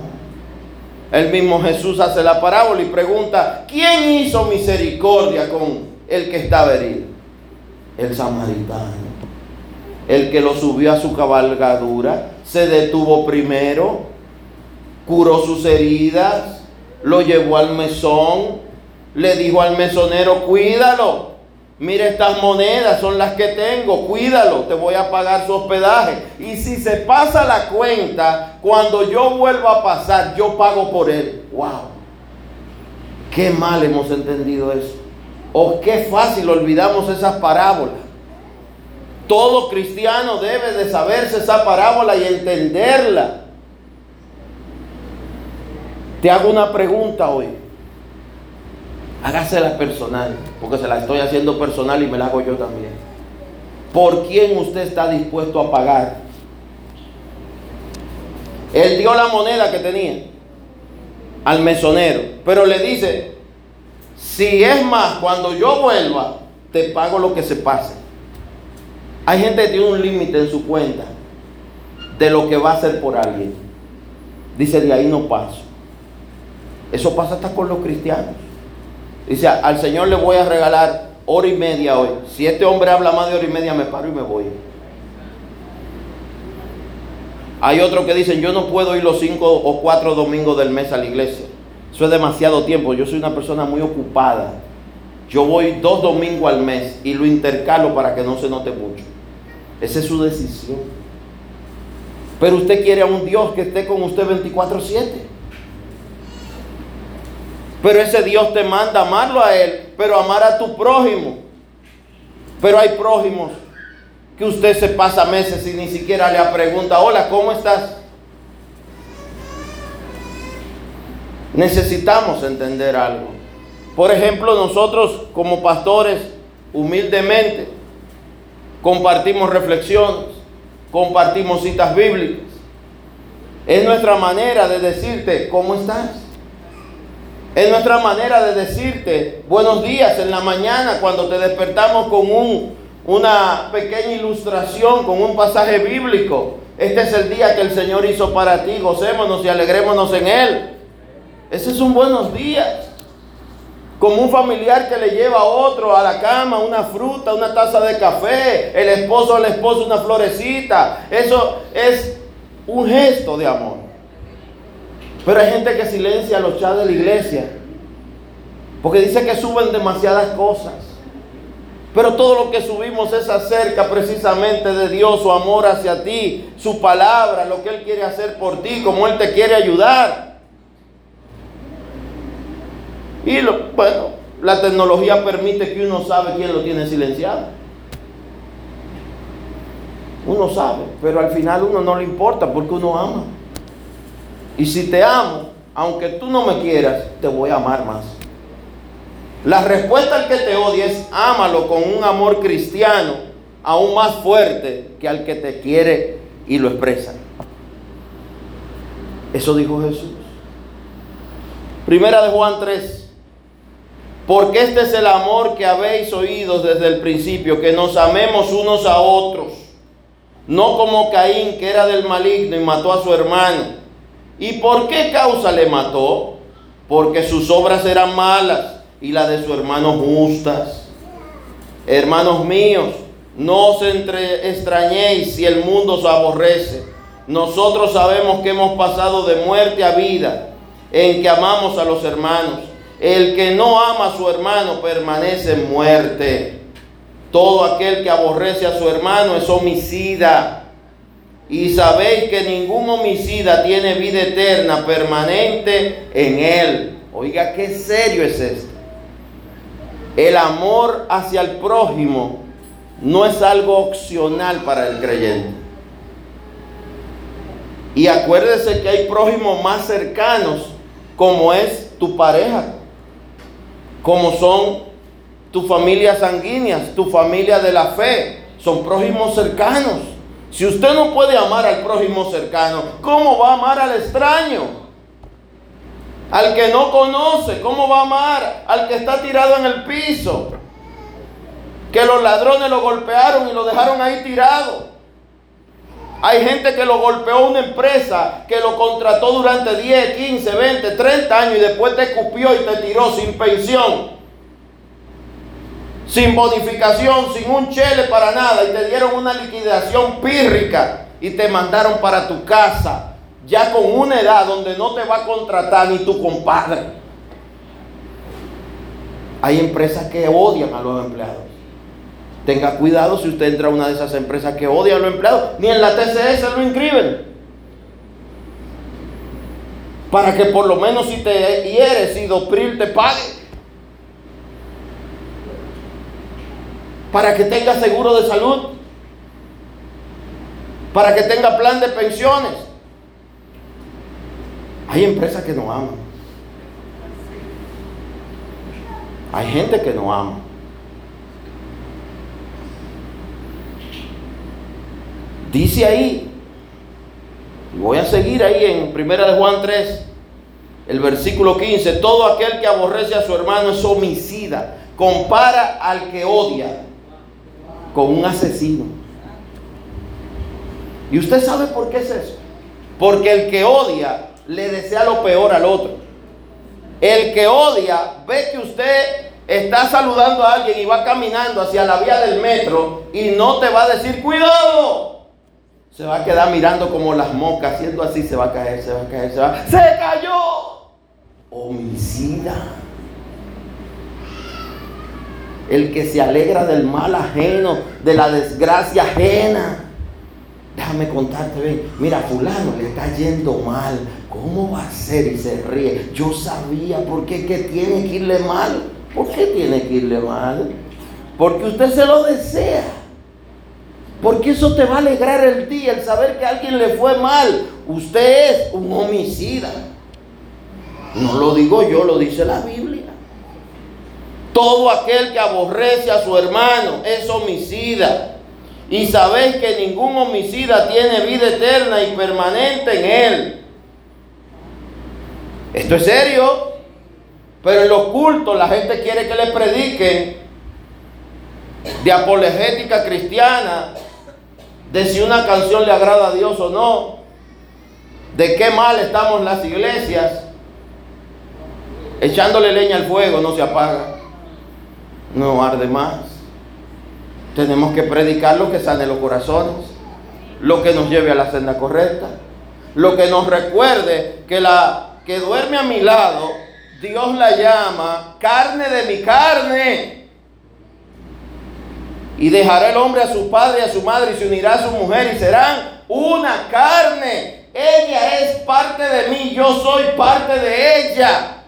El mismo Jesús hace la parábola y pregunta, ¿quién hizo misericordia con el que estaba herido? El samaritano. El que lo subió a su cabalgadura, se detuvo primero, curó sus heridas, lo llevó al mesón, le dijo al mesonero, cuídalo, Mira estas monedas, son las que tengo, cuídalo, te voy a pagar su hospedaje. Y si se pasa la cuenta, cuando yo vuelva a pasar, yo pago por él. ¡Wow! Qué mal hemos entendido eso. O qué fácil olvidamos esas parábolas. Todo cristiano debe de saberse esa parábola y entenderla. Te hago una pregunta hoy. Hágasela personal, porque se la estoy haciendo personal y me la hago yo también. ¿Por quién usted está dispuesto a pagar? Él dio la moneda que tenía al mesonero, pero le dice, si es más, cuando yo vuelva, te pago lo que se pase. Hay gente que tiene un límite en su cuenta de lo que va a hacer por alguien. Dice, de ahí no paso. Eso pasa hasta con los cristianos. Dice, al Señor le voy a regalar hora y media hoy. Si este hombre habla más de hora y media, me paro y me voy. Hay otros que dicen, yo no puedo ir los cinco o cuatro domingos del mes a la iglesia. Eso es demasiado tiempo. Yo soy una persona muy ocupada. Yo voy dos domingos al mes y lo intercalo para que no se note mucho. Esa es su decisión. Pero usted quiere a un Dios que esté con usted 24/7. Pero ese Dios te manda amarlo a Él, pero amar a tu prójimo. Pero hay prójimos que usted se pasa meses y ni siquiera le pregunta, hola, ¿cómo estás? Necesitamos entender algo. Por ejemplo, nosotros como pastores, humildemente, compartimos reflexiones, compartimos citas bíblicas. Es nuestra manera de decirte, ¿cómo estás? Es nuestra manera de decirte buenos días en la mañana cuando te despertamos con un, una pequeña ilustración, con un pasaje bíblico. Este es el día que el Señor hizo para ti. Gocémonos y alegrémonos en Él. Ese es un buenos días. Como un familiar que le lleva a otro a la cama una fruta, una taza de café, el esposo al esposo una florecita. Eso es un gesto de amor. Pero hay gente que silencia los chats de la iglesia porque dice que suben demasiadas cosas. Pero todo lo que subimos es acerca precisamente de Dios, su amor hacia ti, su palabra, lo que Él quiere hacer por ti, como Él te quiere ayudar. Y lo, bueno, la tecnología permite que uno sabe quién lo tiene silenciado. Uno sabe, pero al final uno no le importa porque uno ama. Y si te amo, aunque tú no me quieras, te voy a amar más. La respuesta al que te odia es ámalo con un amor cristiano aún más fuerte que al que te quiere y lo expresa. Eso dijo Jesús. Primera de Juan 3. Porque este es el amor que habéis oído desde el principio, que nos amemos unos a otros. No como Caín, que era del maligno y mató a su hermano. ¿Y por qué causa le mató? Porque sus obras eran malas y la de su hermano justas. Hermanos míos, no os entre, extrañéis si el mundo os aborrece. Nosotros sabemos que hemos pasado de muerte a vida en que amamos a los hermanos. El que no ama a su hermano permanece en muerte. Todo aquel que aborrece a su hermano es homicida. Y sabéis que ningún homicida tiene vida eterna permanente en él. Oiga, qué serio es esto. El amor hacia el prójimo no es algo opcional para el creyente. Y acuérdese que hay prójimos más cercanos, como es tu pareja, como son tu familia sanguíneas, tu familia de la fe, son prójimos cercanos. Si usted no puede amar al prójimo cercano, ¿cómo va a amar al extraño? Al que no conoce, ¿cómo va a amar? Al que está tirado en el piso. Que los ladrones lo golpearon y lo dejaron ahí tirado. Hay gente que lo golpeó una empresa que lo contrató durante 10, 15, 20, 30 años y después te escupió y te tiró sin pensión, sin bonificación, sin un chele para nada y te dieron una liquidación pírrica y te mandaron para tu casa ya con una edad donde no te va a contratar ni tu compadre. Hay empresas que odian a los empleados. Tenga cuidado si usted entra a una de esas empresas que odian a los empleados. Ni en la TCS lo inscriben. Para que por lo menos si te hieres y Dopril te pague. Para que tenga seguro de salud. Para que tenga plan de pensiones. Hay empresas que no aman. Hay gente que no ama. Dice ahí, voy a seguir ahí en Primera de Juan 3, el versículo 15, todo aquel que aborrece a su hermano es homicida, compara al que odia con un asesino. ¿Y usted sabe por qué es eso? Porque el que odia le desea lo peor al otro. El que odia ve que usted está saludando a alguien y va caminando hacia la vía del metro y no te va a decir cuidado. Se va a quedar mirando como las moscas, haciendo así, se va a caer, se va a caer, se va. ¡Se cayó! Homicida. El que se alegra del mal ajeno, de la desgracia ajena. Déjame contarte, ven, mira, fulano le está yendo mal. ¿Cómo va a ser? Y se ríe. Yo sabía por qué tiene que irle mal. ¿Por qué tiene que irle mal? Porque usted se lo desea. Porque eso te va a alegrar el día, el saber que a alguien le fue mal. Usted es un homicida. No lo digo yo, lo dice la Biblia. Todo aquel que aborrece a su hermano es homicida. Y sabéis que ningún homicida tiene vida eterna y permanente en él. Esto es serio. Pero en los cultos la gente quiere que le prediquen de apologética cristiana, de si una canción le agrada a Dios o no, de qué mal estamos las iglesias. Echándole leña al fuego no se apaga, no arde más. Tenemos que predicar lo que sane los corazones, lo que nos lleve a la senda correcta, lo que nos recuerde que la que duerme a mi lado, Dios la llama carne de mi carne. Y dejará el hombre a su padre y a su madre y se unirá a su mujer y serán una carne. Ella es parte de mí, yo soy parte de ella.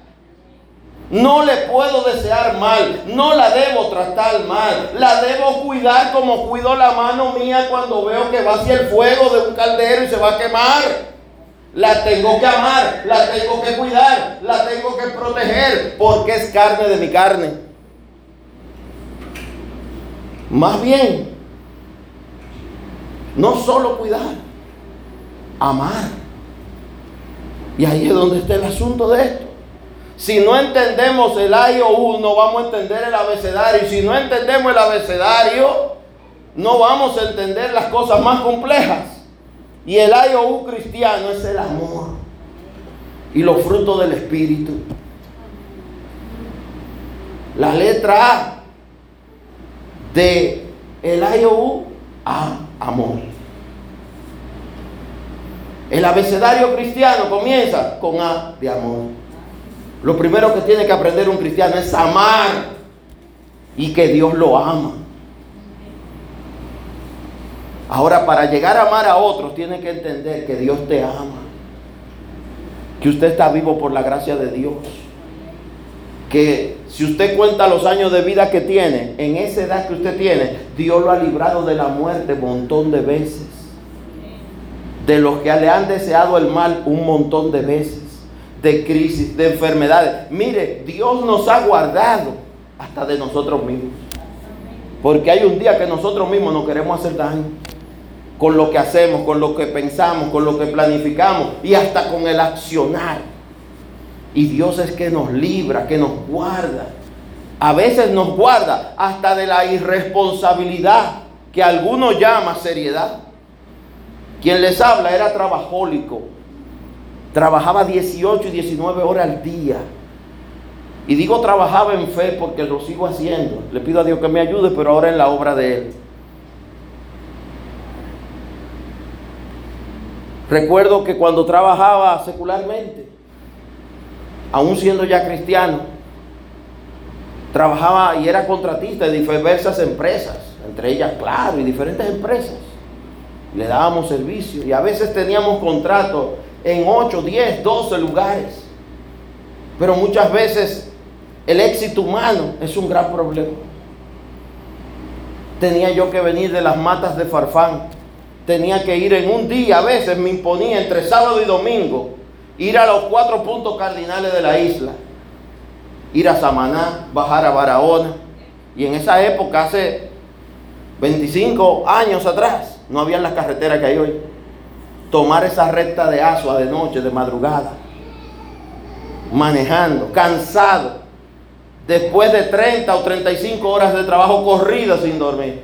No le puedo desear mal, no la debo tratar mal, la debo cuidar como cuido la mano mía cuando veo que va hacia el fuego de un caldero y se va a quemar. La tengo que amar, la tengo que cuidar, la tengo que proteger, porque es carne de mi carne. Más bien, no solo cuidar, amar. Y ahí es donde está el asunto de esto. Si no entendemos el IOU, no vamos a entender el abecedario. Y si no entendemos el abecedario, no vamos a entender las cosas más complejas. Y el IOU cristiano es el amor y los frutos del Espíritu. La letra A de el IOU, A, amor. El abecedario cristiano comienza con A de amor. Lo primero que tiene que aprender un cristiano es amar y que Dios lo ama. Ahora, para llegar a amar a otros, tiene que entender que Dios te ama. Que usted está vivo por la gracia de Dios. Que si usted cuenta los años de vida que tiene, en esa edad que usted tiene, Dios lo ha librado de la muerte un montón de veces. De los que le han deseado el mal un montón de veces de crisis, de enfermedades. Mire, Dios nos ha guardado hasta de nosotros mismos. Porque hay un día que nosotros mismos nos queremos hacer daño con lo que hacemos, con lo que pensamos, con lo que planificamos y hasta con el accionar. Y Dios es que nos libra, que nos guarda. A veces nos guarda hasta de la irresponsabilidad que algunos llama seriedad. Quien les habla era trabajólico, Trabajaba 18 y 19 horas al día. Y digo trabajaba en fe porque lo sigo haciendo. Le pido a Dios que me ayude, pero ahora en la obra de Él. Recuerdo que cuando trabajaba secularmente, aún siendo ya cristiano, trabajaba y era contratista de diversas empresas, entre ellas, claro, y diferentes empresas. Le dábamos servicio y a veces teníamos contratos en 8, 10, 12 lugares. Pero muchas veces el éxito humano es un gran problema. Tenía yo que venir de las matas de Farfán. Tenía que ir en un día, a veces me imponía entre sábado y domingo, ir a los cuatro puntos cardinales de la isla. Ir a Samaná, bajar a Barahona. Y en esa época, hace 25 años atrás, no había las carreteras que hay hoy tomar esa recta de Asua de noche, de madrugada, manejando, cansado, después de 30 o 35 horas de trabajo corrido sin dormir.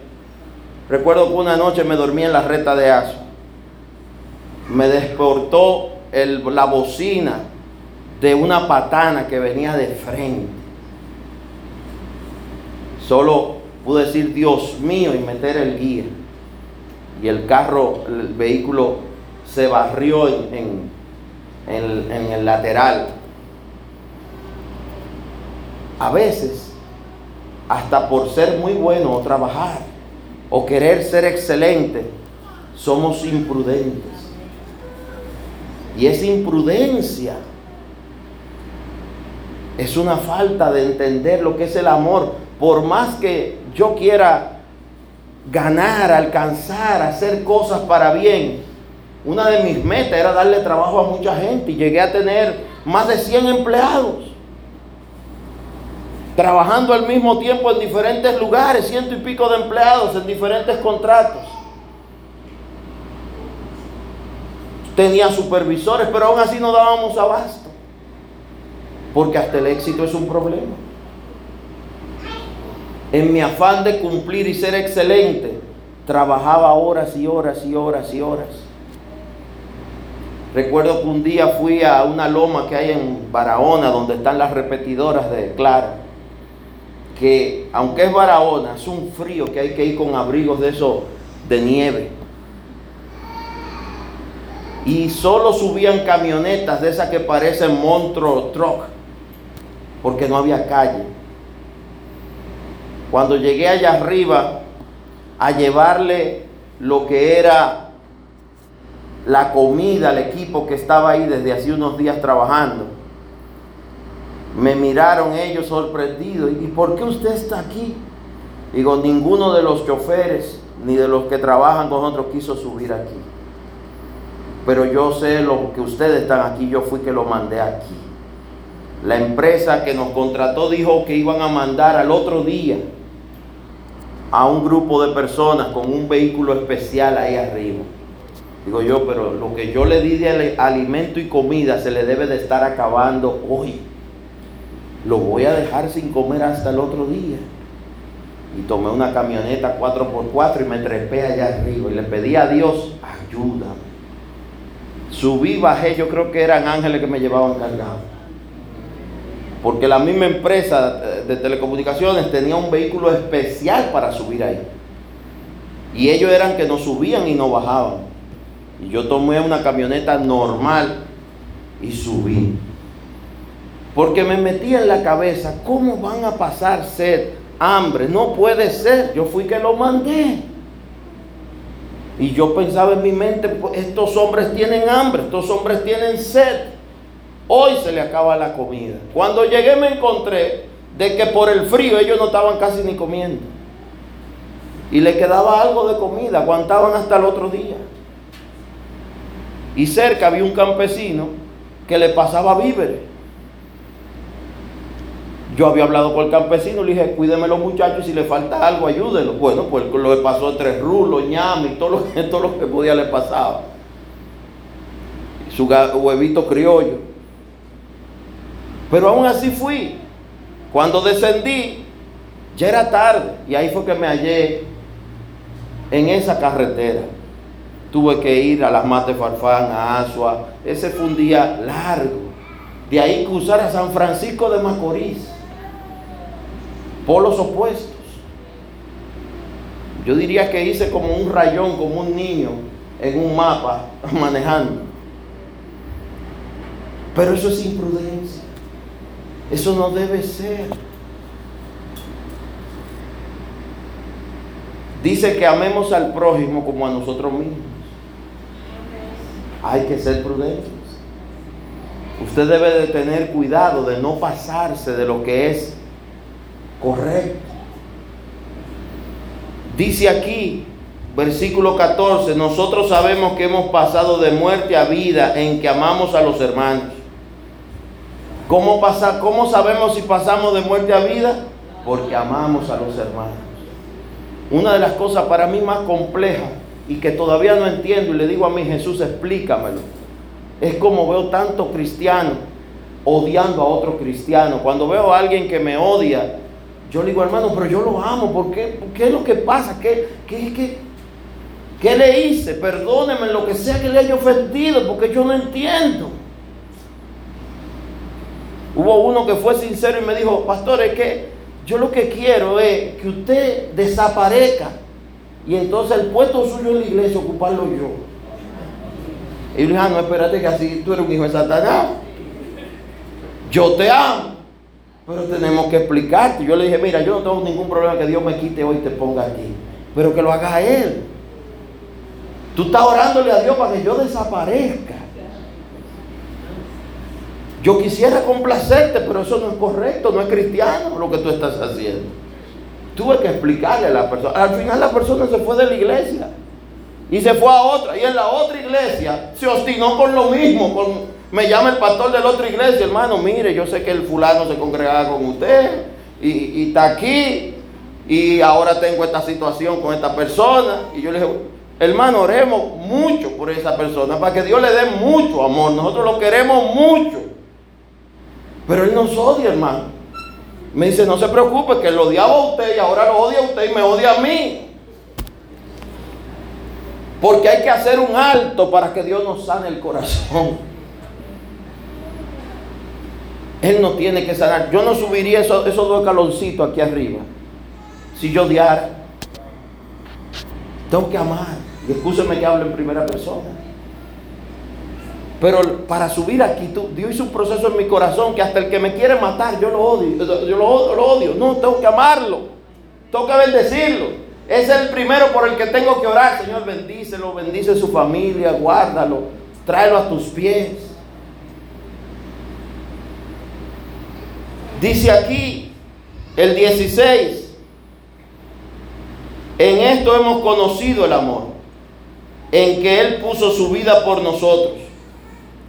Recuerdo que una noche me dormí en la recta de Asua. Me despertó la bocina de una patana que venía de frente. Solo pude decir Dios mío y meter el guía. Y el carro, el vehículo se barrió en, en el lateral. A veces, hasta por ser muy bueno o trabajar o querer ser excelente, somos imprudentes. Y esa imprudencia es una falta de entender lo que es el amor. Por más que yo quiera ganar, alcanzar, hacer cosas para bien, una de mis metas era darle trabajo a mucha gente y llegué a tener más de 100 empleados. Trabajando al mismo tiempo en diferentes lugares, ciento y pico de empleados en diferentes contratos. Tenía supervisores, pero aún así no dábamos abasto. Porque hasta el éxito es un problema. En mi afán de cumplir y ser excelente, trabajaba horas y horas y horas y horas Recuerdo que un día fui a una loma que hay en Barahona, donde están las repetidoras de Clara, que aunque es Barahona, es un frío que hay que ir con abrigos de eso de nieve. Y solo subían camionetas de esas que parecen monstruo truck, porque no había calle. Cuando llegué allá arriba a llevarle lo que era la comida al equipo que estaba ahí desde hace unos días trabajando. Me miraron ellos sorprendidos. ¿Y por qué usted está aquí? Digo, ninguno de los choferes ni de los que trabajan con nosotros quiso subir aquí. Pero yo sé lo que ustedes están aquí, yo fui que lo mandé aquí. La empresa que nos contrató dijo que iban a mandar al otro día a un grupo de personas con un vehículo especial ahí arriba. Digo yo, pero lo que yo le di de alimento y comida se le debe de estar acabando hoy. Lo voy a dejar sin comer hasta el otro día. Y tomé una camioneta 4x4 y me trepé allá arriba y le pedí a Dios, ayúdame. Subí, bajé, yo creo que eran ángeles que me llevaban cargado. Porque la misma empresa de telecomunicaciones tenía un vehículo especial para subir ahí. Y ellos eran que no subían y no bajaban. Y yo tomé una camioneta normal y subí. Porque me metí en la cabeza, ¿cómo van a pasar sed, hambre? No puede ser, yo fui que lo mandé. Y yo pensaba en mi mente, pues, estos hombres tienen hambre, estos hombres tienen sed. Hoy se le acaba la comida. Cuando llegué me encontré de que por el frío ellos no estaban casi ni comiendo. Y le quedaba algo de comida, aguantaban hasta el otro día. Y cerca había un campesino que le pasaba víveres. Yo había hablado con el campesino, le dije, cuídeme los muchachos, si le falta algo, ayúdenlo. Bueno, pues lo le pasó tres rulos, ñame y todo lo, todo lo que podía le pasaba. Su huevito criollo. Pero aún así fui. Cuando descendí, ya era tarde. Y ahí fue que me hallé en esa carretera. Tuve que ir a las Mates Farfán, a Asua. Ese fue un día largo. De ahí cruzar a San Francisco de Macorís. Polos opuestos. Yo diría que hice como un rayón, como un niño en un mapa manejando. Pero eso es imprudencia. Eso no debe ser. Dice que amemos al prójimo como a nosotros mismos hay que ser prudentes. Usted debe de tener cuidado de no pasarse de lo que es correcto. Dice aquí, versículo 14, nosotros sabemos que hemos pasado de muerte a vida en que amamos a los hermanos. ¿Cómo, pasa, ¿Cómo sabemos si pasamos de muerte a vida? Porque amamos a los hermanos. Una de las cosas para mí más complejas y que todavía no entiendo y le digo a mi Jesús, explícamelo. Es como veo tanto cristiano odiando a otro cristiano. Cuando veo a alguien que me odia, yo le digo, hermano, pero yo lo amo. ¿Por qué? ¿Qué es lo que pasa? ¿Qué, qué, qué, qué le hice? Perdóneme lo que sea que le haya ofendido, porque yo no entiendo. Hubo uno que fue sincero y me dijo, pastor, es que yo lo que quiero es que usted desaparezca y entonces el puesto suyo en la iglesia ocuparlo yo. Y le dije, ah, no, espérate que así tú eres un hijo de Satanás. Yo te amo. Pero tenemos que explicarte. Yo le dije, mira, yo no tengo ningún problema que Dios me quite hoy y te ponga aquí. Pero que lo haga Él. Tú estás orándole a Dios para que yo desaparezca. Yo quisiera complacerte, pero eso no es correcto, no es cristiano lo que tú estás haciendo. Tuve que explicarle a la persona. Al final la persona se fue de la iglesia y se fue a otra. Y en la otra iglesia se obstinó con lo mismo. Con, me llama el pastor de la otra iglesia, hermano, mire, yo sé que el fulano se congregaba con usted y, y está aquí. Y ahora tengo esta situación con esta persona. Y yo le dije, hermano, oremos mucho por esa persona para que Dios le dé mucho amor. Nosotros lo queremos mucho. Pero Él nos odia, hermano. Me dice, no se preocupe, que lo odiaba a usted y ahora lo odia a usted y me odia a mí. Porque hay que hacer un alto para que Dios nos sane el corazón. Él no tiene que sanar. Yo no subiría esos, esos dos escaloncitos aquí arriba. Si yo odiara. Tengo que amar. Y escúcheme que hable en primera persona. Pero para subir aquí, Dios hizo un proceso en mi corazón que hasta el que me quiere matar, yo lo odio. Yo lo, lo odio. No, tengo que amarlo. Tengo que bendecirlo. Es el primero por el que tengo que orar. Señor, bendícelo, bendice su familia, guárdalo, tráelo a tus pies. Dice aquí el 16, en esto hemos conocido el amor, en que Él puso su vida por nosotros.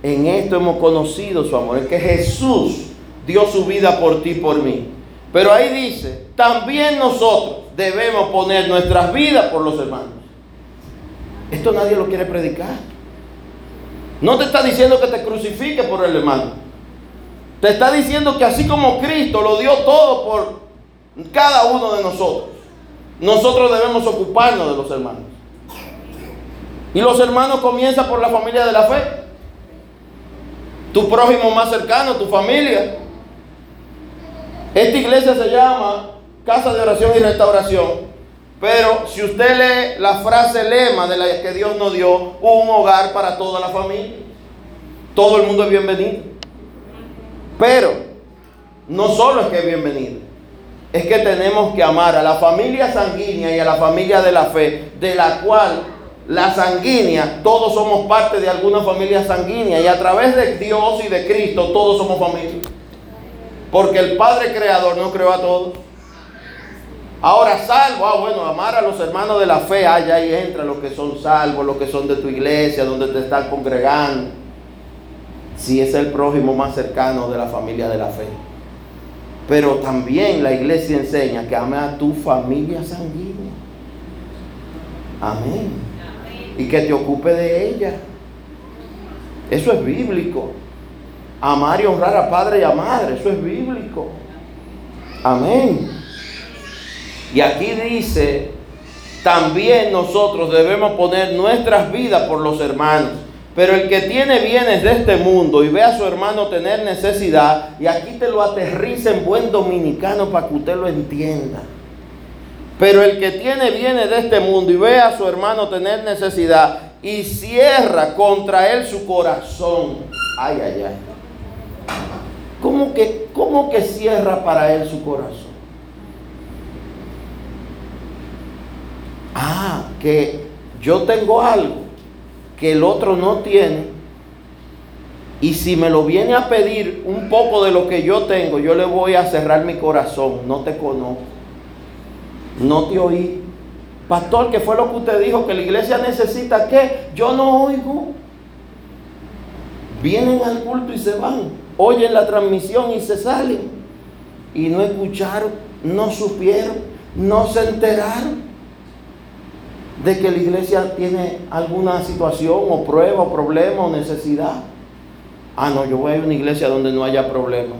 En esto hemos conocido su amor, en que Jesús dio su vida por ti y por mí. Pero ahí dice, también nosotros debemos poner nuestras vidas por los hermanos. Esto nadie lo quiere predicar. No te está diciendo que te crucifique por el hermano. Te está diciendo que así como Cristo lo dio todo por cada uno de nosotros, nosotros debemos ocuparnos de los hermanos. Y los hermanos comienzan por la familia de la fe. Tu prójimo más cercano, tu familia. Esta iglesia se llama Casa de Oración y Restauración. Pero si usted lee la frase lema de la que Dios nos dio, un hogar para toda la familia. Todo el mundo es bienvenido. Pero no solo es que es bienvenido, es que tenemos que amar a la familia sanguínea y a la familia de la fe, de la cual la sanguínea, todos somos parte de alguna familia sanguínea y a través de Dios y de Cristo todos somos familia. Porque el Padre Creador no creó a todos. Ahora salvo, ah bueno, amar a los hermanos de la fe, ah, ahí entra los que son salvos, los que son de tu iglesia, donde te están congregando. Si es el prójimo más cercano de la familia de la fe. Pero también la iglesia enseña que ame a tu familia sanguínea. Amén. Y que te ocupe de ella. Eso es bíblico. Amar y honrar a padre y a madre, eso es bíblico. Amén. Y aquí dice, también nosotros debemos poner nuestras vidas por los hermanos. Pero el que tiene bienes de este mundo y ve a su hermano tener necesidad, y aquí te lo aterriza en buen dominicano para que usted lo entienda. Pero el que tiene bienes de este mundo y ve a su hermano tener necesidad y cierra contra él su corazón. Ay, ay, ay. ¿Cómo que, cómo que cierra para él su corazón? Ah, que yo tengo algo que el otro no tiene. Y si me lo viene a pedir un poco de lo que yo tengo, yo le voy a cerrar mi corazón. No te conozco. No te oí. Pastor, ¿qué fue lo que usted dijo? Que la iglesia necesita qué? Yo no oigo. Vienen al culto y se van. Oyen la transmisión y se salen. Y no escucharon, no supieron, no se enteraron de que la iglesia tiene alguna situación o prueba o problema o necesidad. Ah, no, yo voy a una iglesia donde no haya problema.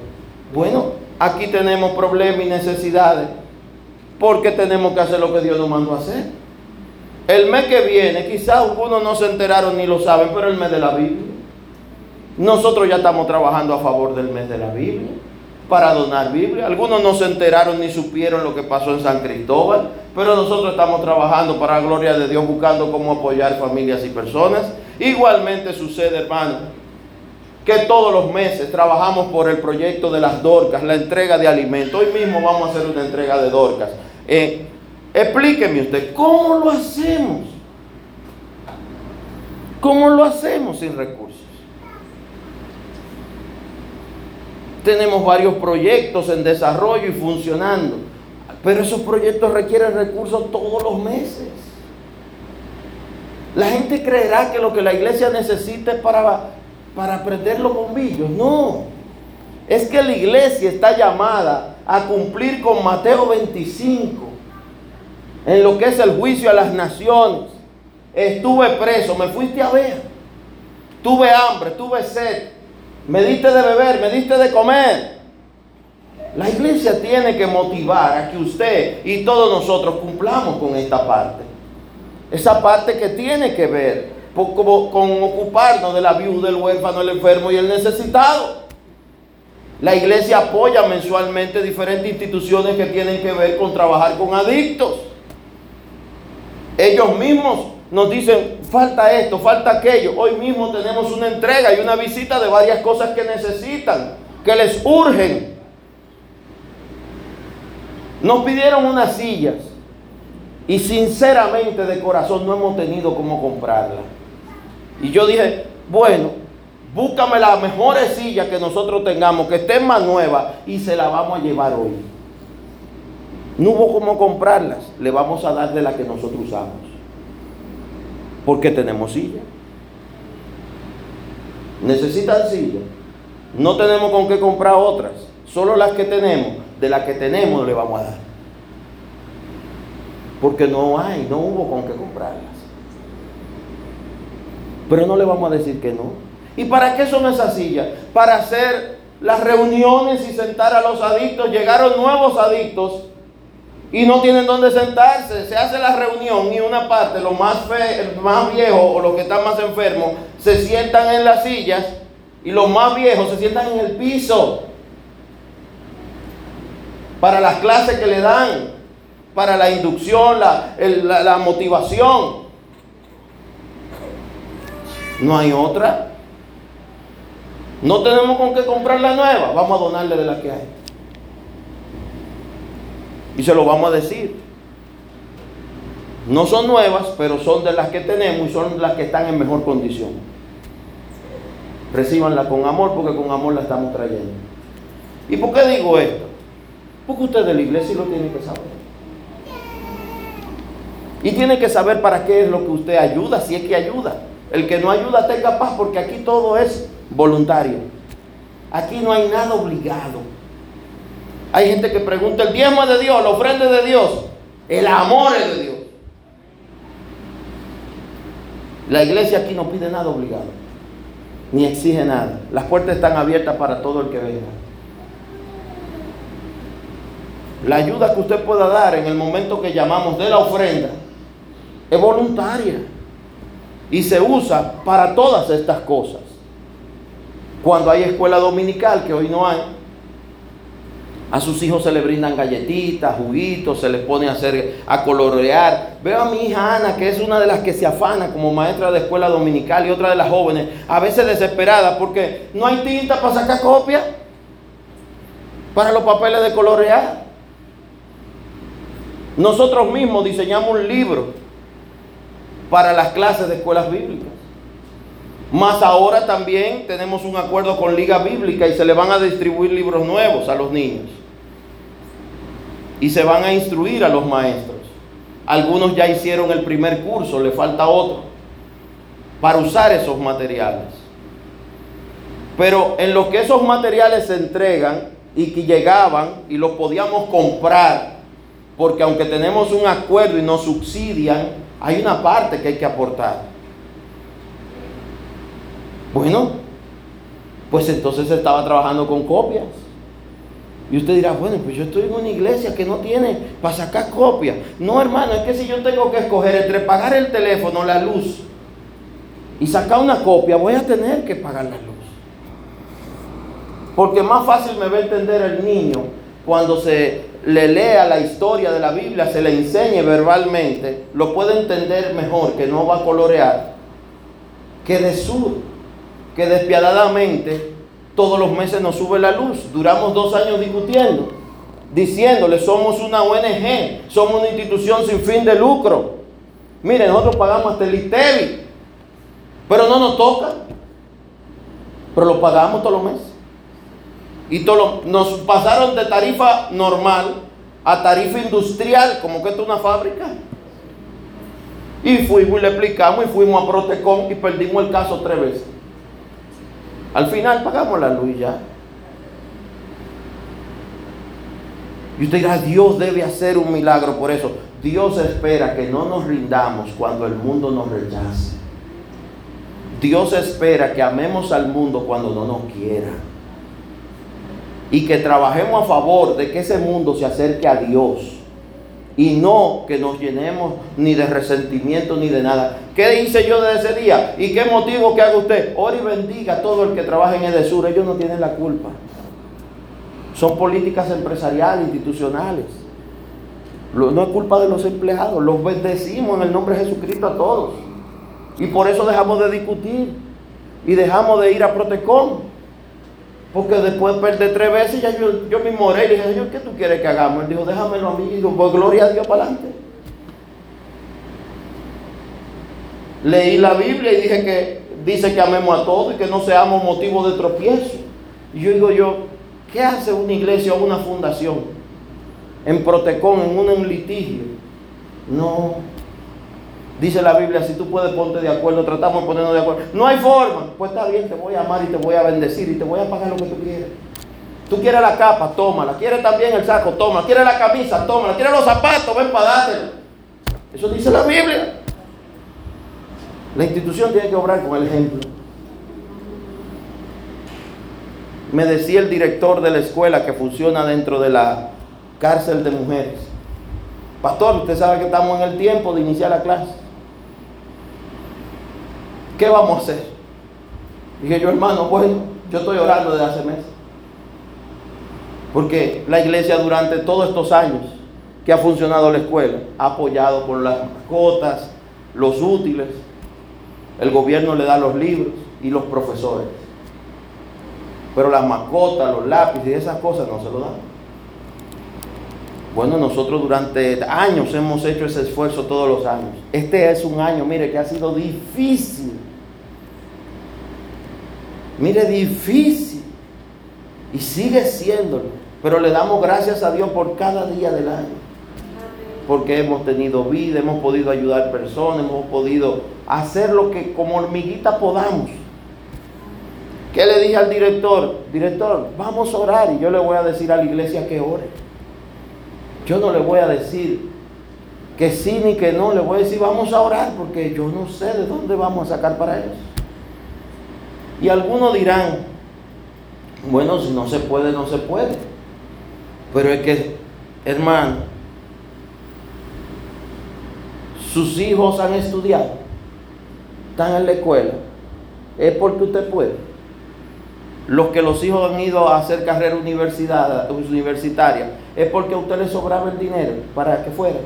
Bueno, aquí tenemos problemas y necesidades porque tenemos que hacer lo que Dios nos mandó a hacer. El mes que viene, quizás algunos no se enteraron ni lo saben, pero el mes de la Biblia. Nosotros ya estamos trabajando a favor del mes de la Biblia para donar Biblia. Algunos no se enteraron ni supieron lo que pasó en San Cristóbal, pero nosotros estamos trabajando para la gloria de Dios, buscando cómo apoyar familias y personas. Igualmente sucede, hermano, que todos los meses trabajamos por el proyecto de las dorcas, la entrega de alimentos. Hoy mismo vamos a hacer una entrega de dorcas. Eh, explíqueme usted, ¿cómo lo hacemos? ¿Cómo lo hacemos sin recursos? Tenemos varios proyectos en desarrollo y funcionando, pero esos proyectos requieren recursos todos los meses. La gente creerá que lo que la iglesia necesita es para, para prender los bombillos. No, es que la iglesia está llamada a cumplir con Mateo 25 en lo que es el juicio a las naciones. Estuve preso, me fuiste a ver. Tuve hambre, tuve sed me diste de beber, me diste de comer. La iglesia tiene que motivar a que usted y todos nosotros cumplamos con esta parte. esa parte que tiene que ver con ocuparnos de la viuda, del huérfano, el enfermo y el necesitado. La iglesia apoya mensualmente diferentes instituciones que tienen que ver con trabajar con adictos. Ellos mismos nos dicen, falta esto, falta aquello. Hoy mismo tenemos una entrega y una visita de varias cosas que necesitan, que les urgen. Nos pidieron unas sillas y sinceramente de corazón no hemos tenido cómo comprarlas. Y yo dije, bueno, búscame las mejores sillas que nosotros tengamos, que estén más nuevas y se las vamos a llevar hoy. No hubo cómo comprarlas, le vamos a dar de las que nosotros usamos. Porque tenemos sillas. Necesitan sillas. No tenemos con qué comprar otras. Solo las que tenemos, de las que tenemos le vamos a dar. Porque no hay, no hubo con qué comprarlas. Pero no le vamos a decir que no. ¿Y para qué son esas sillas? Para hacer las reuniones y sentar a los adictos. Llegaron nuevos adictos y no tienen dónde sentarse. Se hace la reunión y una parte, los más, fe, más viejos o los que están más enfermos, se sientan en las sillas y los más viejos se sientan en el piso. Para las clases que le dan, para la inducción, la, la motivación. No hay otra. No tenemos con qué comprar la nueva. Vamos a donarle de la que hay. Y se lo vamos a decir. No son nuevas, pero son de las que tenemos y son las que están en mejor condición. Recíbanla con amor porque con amor la estamos trayendo. ¿Y por qué digo esto? Porque usted de la iglesia lo tiene que saber. Y tiene que saber para qué es lo que usted ayuda, si es que ayuda. El que no ayuda está capaz porque aquí todo es voluntario. Aquí no hay nada obligado. Hay gente que pregunta, el diezmo es de Dios, la ofrenda es de Dios, el amor es de Dios. La iglesia aquí no pide nada obligado, ni exige nada. Las puertas están abiertas para todo el que venga. La ayuda que usted pueda dar en el momento que llamamos de la ofrenda es voluntaria y se usa para todas estas cosas. Cuando hay escuela dominical, que hoy no hay, a sus hijos se le brindan galletitas, juguitos, se les pone a hacer, a colorear. Veo a mi hija Ana, que es una de las que se afana como maestra de escuela dominical y otra de las jóvenes, a veces desesperada porque no hay tinta para sacar copia para los papeles de colorear. Nosotros mismos diseñamos un libro para las clases de escuelas bíblicas. Más ahora también tenemos un acuerdo con Liga Bíblica y se le van a distribuir libros nuevos a los niños. Y se van a instruir a los maestros. Algunos ya hicieron el primer curso, le falta otro, para usar esos materiales. Pero en lo que esos materiales se entregan y que llegaban y los podíamos comprar, porque aunque tenemos un acuerdo y nos subsidian, hay una parte que hay que aportar. Bueno, pues entonces estaba trabajando con copias. Y usted dirá, bueno, pues yo estoy en una iglesia que no tiene para sacar copias. No, hermano, es que si yo tengo que escoger entre pagar el teléfono, la luz y sacar una copia, voy a tener que pagar la luz. Porque más fácil me va a entender el niño cuando se le lea la historia de la Biblia, se le enseñe verbalmente, lo puede entender mejor, que no va a colorear, que de sur, que despiadadamente todos los meses nos sube la luz. Duramos dos años discutiendo, diciéndole, somos una ONG, somos una institución sin fin de lucro. Miren, nosotros pagamos hasta el ITEVI, pero no nos toca, pero lo pagamos todos los meses. Y nos pasaron de tarifa normal a tarifa industrial, como que esto es una fábrica. Y fuimos y le explicamos y fuimos a Protecon y perdimos el caso tres veces. Al final pagamos la luz ya. Y usted dirá, Dios debe hacer un milagro por eso. Dios espera que no nos rindamos cuando el mundo nos rechace. Dios espera que amemos al mundo cuando no nos quiera y que trabajemos a favor de que ese mundo se acerque a Dios. Y no que nos llenemos ni de resentimiento ni de nada. ¿Qué hice yo desde ese día? ¿Y qué motivo que haga usted? Ora y bendiga a todo el que trabaja en Edesur. Ellos no tienen la culpa. Son políticas empresariales, institucionales. No es culpa de los empleados. Los bendecimos en el nombre de Jesucristo a todos. Y por eso dejamos de discutir. Y dejamos de ir a Protecón. Porque después de perder tres veces, ya yo, yo mismo oré y dije, Señor, ¿qué tú quieres que hagamos? Él dijo, déjamelo a mí. Y digo, pues gloria a Dios para adelante. Leí la Biblia y dije que dice que amemos a todos y que no seamos motivo de tropiezo. Y yo digo yo, ¿qué hace una iglesia o una fundación en protecón, en un litigio? No, Dice la Biblia, si tú puedes ponte de acuerdo, tratamos de ponernos de acuerdo. No hay forma. Pues está bien, te voy a amar y te voy a bendecir y te voy a pagar lo que tú quieras. Tú quieres la capa, tómala. Quieres también el saco, tómala. Quieres la camisa, tómala. Quieres los zapatos, ven para dártelo. Eso dice la Biblia. La institución tiene que obrar con el ejemplo. Me decía el director de la escuela que funciona dentro de la cárcel de mujeres. Pastor, usted sabe que estamos en el tiempo de iniciar la clase. ¿Qué vamos a hacer? Dije yo, hermano, bueno, yo estoy orando desde hace meses. Porque la iglesia durante todos estos años que ha funcionado la escuela ha apoyado con las mascotas, los útiles, el gobierno le da los libros y los profesores. Pero las mascotas, los lápices y esas cosas no se lo dan. Bueno, nosotros durante años hemos hecho ese esfuerzo todos los años. Este es un año, mire, que ha sido difícil Mire, difícil. Y sigue siéndolo. Pero le damos gracias a Dios por cada día del año. Porque hemos tenido vida, hemos podido ayudar personas, hemos podido hacer lo que como hormiguita podamos. ¿Qué le dije al director? Director, vamos a orar y yo le voy a decir a la iglesia que ore. Yo no le voy a decir que sí ni que no, le voy a decir vamos a orar porque yo no sé de dónde vamos a sacar para eso. Y algunos dirán, bueno, si no se puede, no se puede. Pero es que, hermano, sus hijos han estudiado, están en la escuela, es porque usted puede. Los que los hijos han ido a hacer carrera universitaria, es porque a usted le sobraba el dinero para que fuera.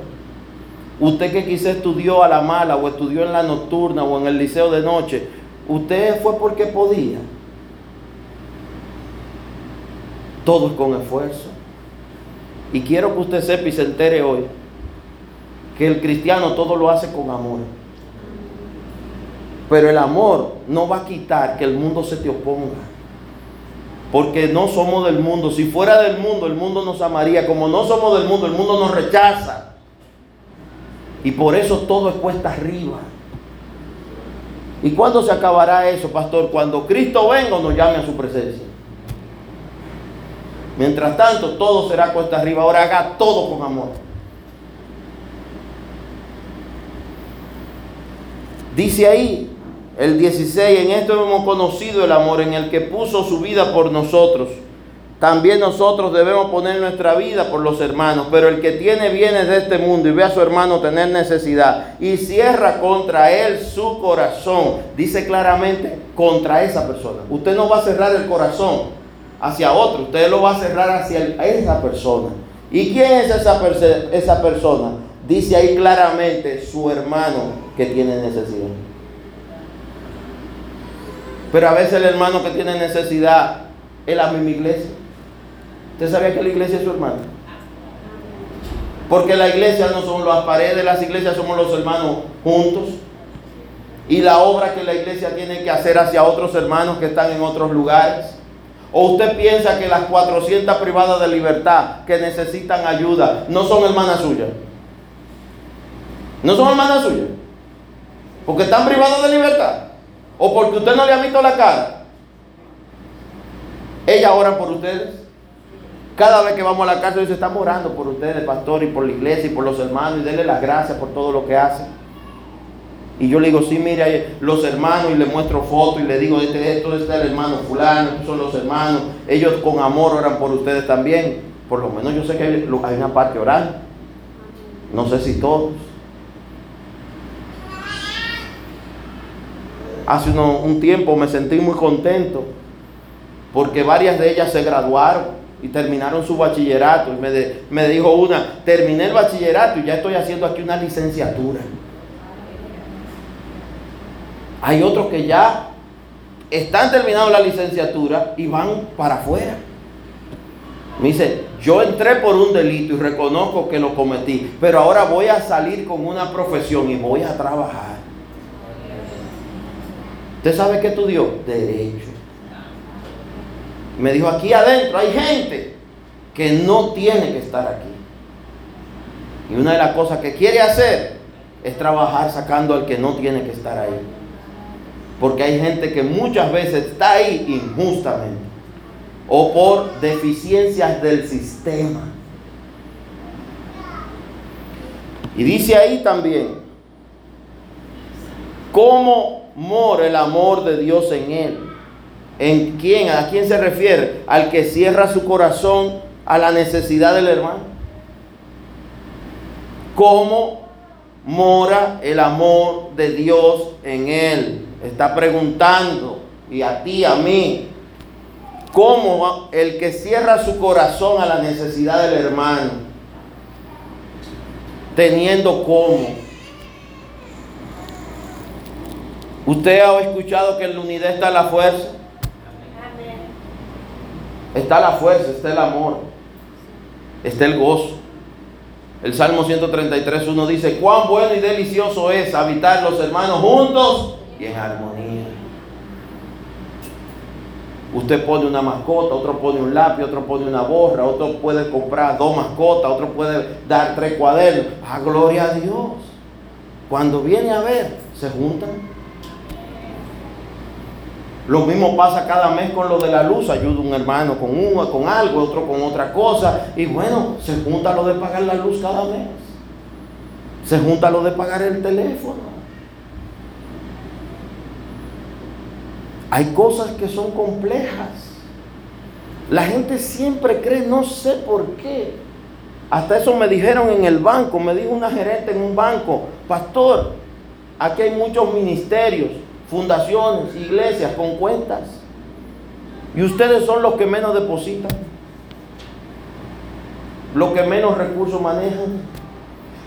Usted que quizá estudió a la mala o estudió en la nocturna o en el liceo de noche, Usted fue porque podía. Todo con esfuerzo. Y quiero que usted sepa y se entere hoy que el cristiano todo lo hace con amor. Pero el amor no va a quitar que el mundo se te oponga. Porque no somos del mundo. Si fuera del mundo, el mundo nos amaría. Como no somos del mundo, el mundo nos rechaza. Y por eso todo es cuesta arriba. ¿Y cuándo se acabará eso, pastor? Cuando Cristo venga nos llame a su presencia. Mientras tanto, todo será cuesta arriba. Ahora haga todo con amor. Dice ahí el 16, en esto hemos conocido el amor en el que puso su vida por nosotros también nosotros debemos poner nuestra vida por los hermanos, pero el que tiene bienes de este mundo y ve a su hermano tener necesidad y cierra contra él su corazón, dice claramente contra esa persona. Usted no va a cerrar el corazón hacia otro, usted lo va a cerrar hacia esa persona. ¿Y quién es esa, persona? Dice ahí claramente su hermano que tiene necesidad. Pero a veces el hermano que tiene necesidad es la misma iglesia. ¿Usted sabía que la iglesia es su hermano? Porque la iglesia no son las paredes, las iglesias somos los hermanos juntos. Y la obra que la iglesia tiene que hacer hacia otros hermanos que están en otros lugares. ¿O usted piensa que las 400 privadas de libertad que necesitan ayuda no son hermanas suyas? ¿No son hermanas suyas? Porque están privadas de libertad. ¿O porque usted no le ha visto la cara? Ellas oran por ustedes. Cada vez que vamos a la casa, dice, estamos orando por ustedes, pastor, y por la iglesia, y por los hermanos, y denle las gracias por todo lo que hacen. Y yo le digo, sí, mire, los hermanos, y le muestro fotos, y le digo, este, esto es el hermano fulano, estos son los hermanos. Ellos con amor oran por ustedes también. Por lo menos yo sé que hay una parte orando. No sé si todos. Hace un tiempo me sentí muy contento porque varias de ellas se graduaron y terminaron su bachillerato. Y me, me dijo una, terminé el bachillerato y ya estoy haciendo aquí una licenciatura. Hay otros que ya están terminando la licenciatura y van para afuera. Me dice, yo entré por un delito y reconozco que lo cometí, pero ahora voy a salir con una profesión y voy a trabajar. ¿Usted sabe qué estudió? Derecho. Me dijo, aquí adentro hay gente que no tiene que estar aquí. Y una de las cosas que quiere hacer es trabajar sacando al que no tiene que estar ahí. Porque hay gente que muchas veces está ahí injustamente o por deficiencias del sistema. Y dice ahí también, ¿cómo mora el amor de Dios en él? ¿En quién? ¿A quién se refiere? Al que cierra su corazón a la necesidad del hermano. ¿Cómo mora el amor de Dios en él? Está preguntando, y a ti, a mí, ¿cómo el que cierra su corazón a la necesidad del hermano, teniendo cómo. ¿Usted ha escuchado que en la unidad está la fuerza? Está la fuerza, está el amor, está el gozo. El Salmo 133, uno dice, cuán bueno y delicioso es habitar los hermanos juntos y en armonía. Usted pone una mascota, otro pone un lápiz, otro pone una borra, otro puede comprar dos mascotas, otro puede dar tres cuadernos. A ah, gloria a Dios. Cuando viene a ver, se juntan lo mismo pasa cada mes con lo de la luz. Ayuda un hermano con uno, con algo, otro con otra cosa. Y bueno, se junta lo de pagar la luz cada mes. Se junta lo de pagar el teléfono. Hay cosas que son complejas. La gente siempre cree, no sé por qué. Hasta eso me dijeron en el banco, me dijo una gerente en un banco, pastor, aquí hay muchos ministerios fundaciones, iglesias con cuentas. Y ustedes son los que menos depositan, los que menos recursos manejan.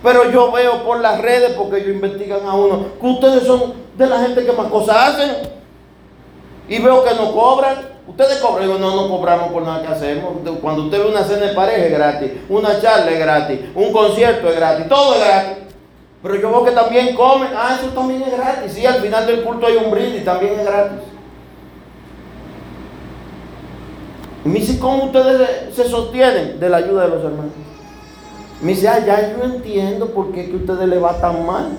Pero yo veo por las redes, porque ellos investigan a uno, que ustedes son de la gente que más cosas hacen. Y veo que no cobran. Ustedes cobran. Digo, no, no cobramos por nada que hacemos. Cuando usted ve una cena de pareja es gratis, una charla es gratis, un concierto es gratis, todo es gratis. Pero yo veo que también comen. Ah, eso también es gratis. Sí, al final del culto hay un brindis, también es gratis. Y me dice, ¿cómo ustedes se sostienen de la ayuda de los hermanos? Me dice, ah, ya yo entiendo por qué que ustedes le va tan mal.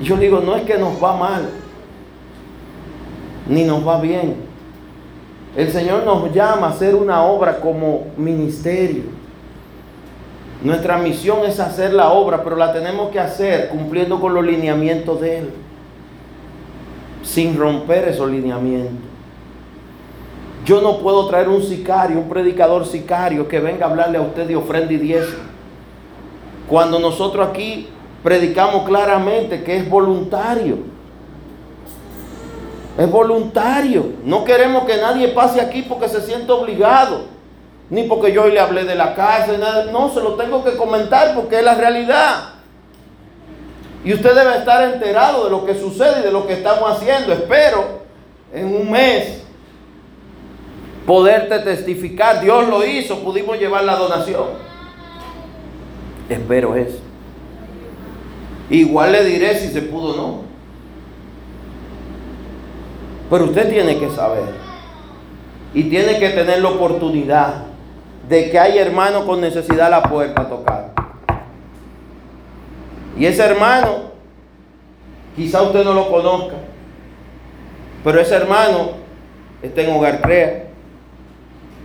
Y yo digo, no es que nos va mal, ni nos va bien. El Señor nos llama a hacer una obra como ministerio. Nuestra misión es hacer la obra, pero la tenemos que hacer cumpliendo con los lineamientos de Él, sin romper esos lineamientos. Yo no puedo traer un sicario, un predicador sicario que venga a hablarle a usted de ofrenda y diezmo. Cuando nosotros aquí predicamos claramente que es voluntario. Es voluntario. No queremos que nadie pase aquí porque se siente obligado ni porque yo hoy le hablé de la casa, nada. No, se lo tengo que comentar porque es la realidad. Y usted debe estar enterado de lo que sucede y de lo que estamos haciendo. Espero en un mes poderte testificar. Dios lo hizo, pudimos llevar la donación. Espero eso. Igual le diré si se pudo o no. Pero usted tiene que saber. Y tiene que tener la oportunidad de que hay hermano con necesidad la puerta a tocar. Y ese hermano, quizá usted no lo conozca, pero ese hermano está en hogar crea,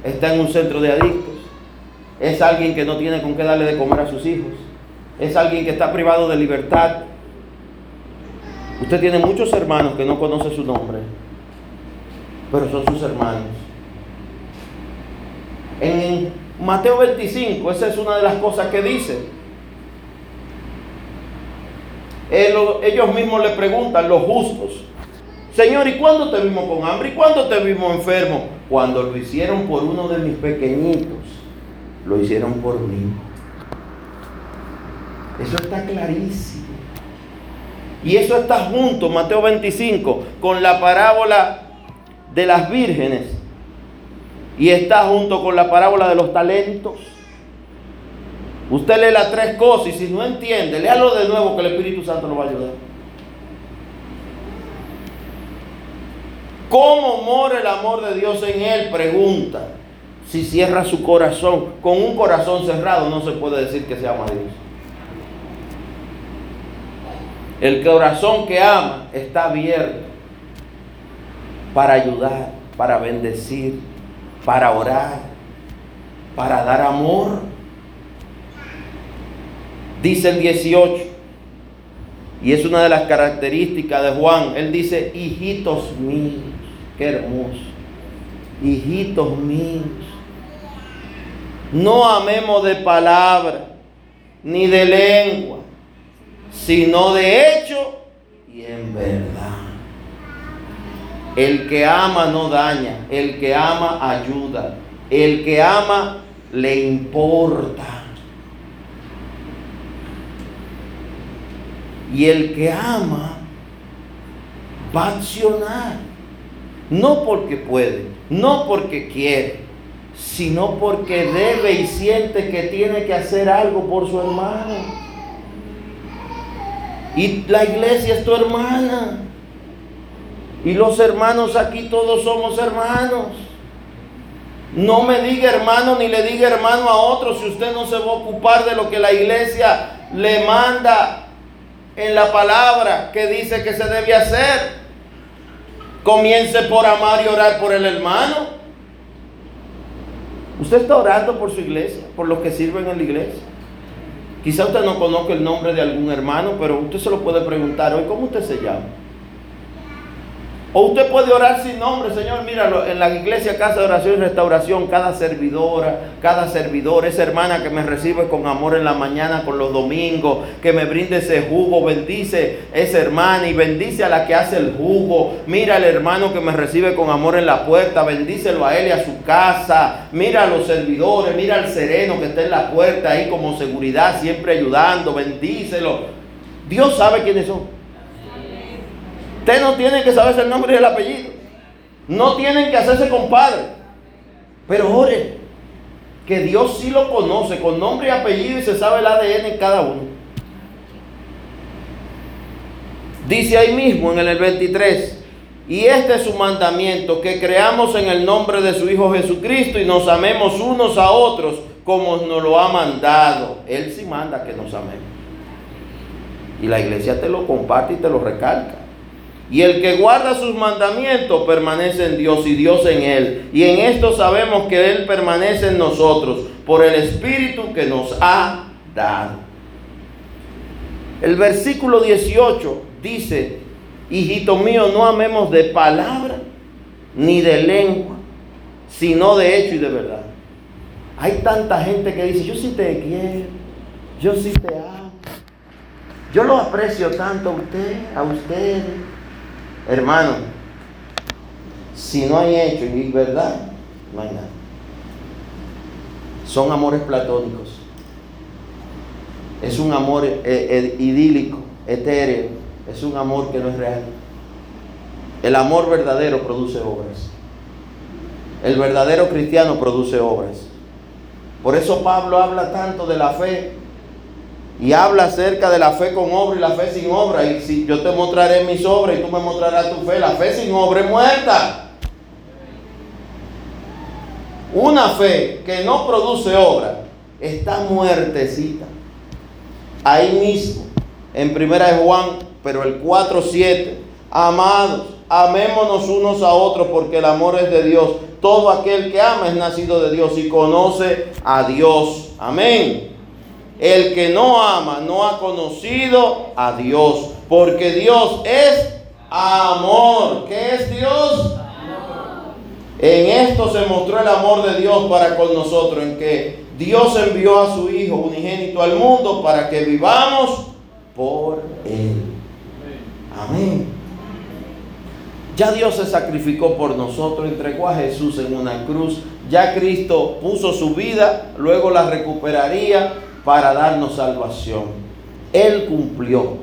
está en un centro de adictos, es alguien que no tiene con qué darle de comer a sus hijos, es alguien que está privado de libertad. Usted tiene muchos hermanos que no conoce su nombre, pero son sus hermanos. En Mateo 25, esa es una de las cosas que dice. Ellos mismos le preguntan, los justos, Señor, ¿y cuándo te vimos con hambre? ¿Y cuándo te vimos enfermo? Cuando lo hicieron por uno de mis pequeñitos, lo hicieron por mí. Eso está clarísimo. Y eso está junto, Mateo 25, con la parábola de las vírgenes. Y está junto con la parábola de los talentos. Usted lee las tres cosas y si no entiende, léalo de nuevo que el Espíritu Santo lo va a ayudar. ¿Cómo mora el amor de Dios en él? Pregunta. Si cierra su corazón, con un corazón cerrado no se puede decir que se ama a Dios. El corazón que ama está abierto para ayudar, para bendecir, para orar, para dar amor. Dice el 18, y es una de las características de Juan, él dice, hijitos míos, qué hermoso, hijitos míos, no amemos de palabra, ni de lengua, sino de hecho y en verdad. El que ama no daña, el que ama ayuda, el que ama le importa. Y el que ama va a accionar, no porque puede, no porque quiere, sino porque debe y siente que tiene que hacer algo por su hermano. Y la iglesia es tu hermana. Y los hermanos aquí todos somos hermanos. No me diga hermano ni le diga hermano a otro si usted no se va a ocupar de lo que la iglesia le manda en la palabra que dice que se debe hacer. Comience por amar y orar por el hermano. Usted está orando por su iglesia, por los que sirven en la iglesia. Quizá usted no conozca el nombre de algún hermano, pero usted se lo puede preguntar hoy, ¿cómo usted se llama? O usted puede orar sin nombre, Señor. Míralo, en la iglesia, casa de oración y restauración, cada servidora, cada servidor, esa hermana que me recibe con amor en la mañana, con los domingos, que me brinde ese jugo, bendice esa hermana y bendice a la que hace el jugo. Mira al hermano que me recibe con amor en la puerta, bendícelo a él y a su casa. Mira a los servidores, mira al sereno que está en la puerta ahí como seguridad, siempre ayudando, bendícelo. Dios sabe quiénes son. Usted no tiene que saberse el nombre y el apellido. No tienen que hacerse compadre. Pero ore, que Dios sí lo conoce con nombre y apellido y se sabe el ADN en cada uno. Dice ahí mismo en el 23, y este es su mandamiento, que creamos en el nombre de su Hijo Jesucristo y nos amemos unos a otros como nos lo ha mandado. Él sí manda que nos amemos. Y la iglesia te lo comparte y te lo recalca. Y el que guarda sus mandamientos permanece en Dios y Dios en él. Y en esto sabemos que Él permanece en nosotros por el Espíritu que nos ha dado. El versículo 18 dice, hijito mío, no amemos de palabra ni de lengua, sino de hecho y de verdad. Hay tanta gente que dice, yo sí te quiero, yo sí te amo, yo lo aprecio tanto a usted, a ustedes Hermano, si no hay hecho y verdad, no hay nada. Son amores platónicos. Es un amor eh, eh, idílico, etéreo. Es un amor que no es real. El amor verdadero produce obras. El verdadero cristiano produce obras. Por eso Pablo habla tanto de la fe y habla acerca de la fe con obra y la fe sin obra. Y si yo te mostraré mis obras y tú me mostrarás tu fe, la fe sin obra es muerta. Una fe que no produce obra está muertecita. Ahí mismo, en primera Juan, pero el 4.7, amados, amémonos unos a otros porque el amor es de Dios. Todo aquel que ama es nacido de Dios y conoce a Dios. Amén. El que no ama no ha conocido a Dios, porque Dios es amor. ¿Qué es Dios? En esto se mostró el amor de Dios para con nosotros, en que Dios envió a su Hijo unigénito al mundo para que vivamos por Él. Amén. Ya Dios se sacrificó por nosotros, entregó a Jesús en una cruz. Ya Cristo puso su vida, luego la recuperaría para darnos salvación. Él cumplió.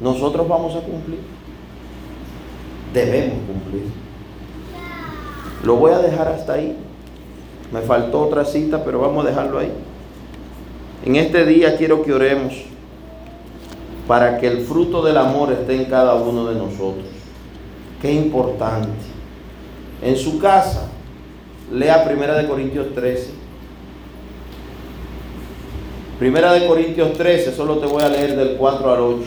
Nosotros vamos a cumplir. Debemos cumplir. Lo voy a dejar hasta ahí. Me faltó otra cita, pero vamos a dejarlo ahí. En este día quiero que oremos para que el fruto del amor esté en cada uno de nosotros. Qué importante. En su casa, lea Primera de Corintios 13. Primera de Corintios 13, solo te voy a leer del 4 al 8.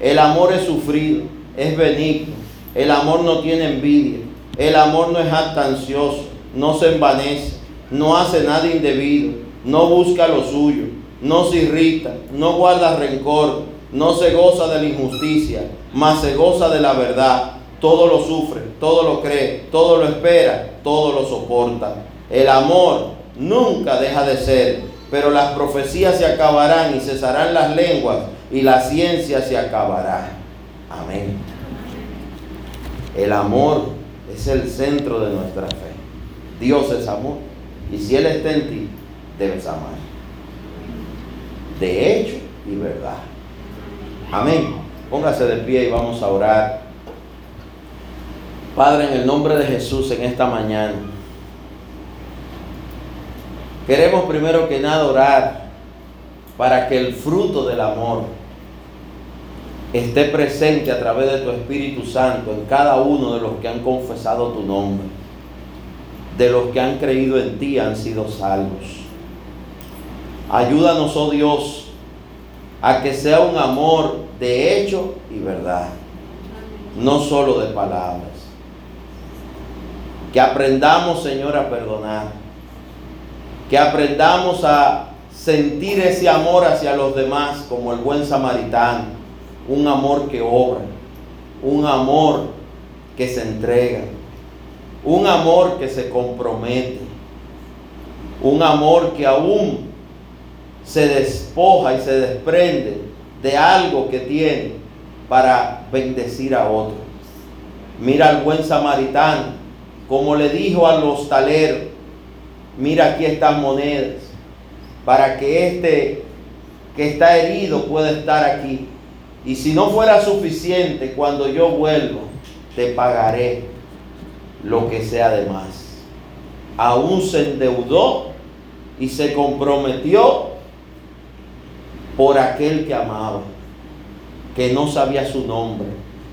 El amor es sufrido, es benigno. El amor no tiene envidia. El amor no es ansioso, no se envanece, no hace nada indebido, no busca lo suyo, no se irrita, no guarda rencor, no se goza de la injusticia, mas se goza de la verdad. Todo lo sufre, todo lo cree, todo lo espera, todo lo soporta. El amor nunca deja de ser, pero las profecías se acabarán y cesarán las lenguas y la ciencia se acabará. Amén. El amor es el centro de nuestra fe. Dios es amor. Y si Él está en ti, debes amar. De hecho y verdad. Amén. Póngase de pie y vamos a orar. Padre, en el nombre de Jesús en esta mañana, queremos primero que nada orar para que el fruto del amor esté presente a través de tu Espíritu Santo en cada uno de los que han confesado tu nombre, de los que han creído en ti han sido salvos. Ayúdanos, oh Dios, a que sea un amor de hecho y verdad, no solo de palabras. Que aprendamos, Señor, a perdonar. Que aprendamos a sentir ese amor hacia los demás como el buen samaritano. Un amor que obra. Un amor que se entrega. Un amor que se compromete. Un amor que aún se despoja y se desprende de algo que tiene para bendecir a otro. Mira al buen samaritano, como le dijo al hostalero, mira aquí están monedas, para que este que está herido pueda estar aquí. Y si no fuera suficiente, cuando yo vuelvo, te pagaré lo que sea de más. Aún se endeudó y se comprometió por aquel que amaba, que no sabía su nombre,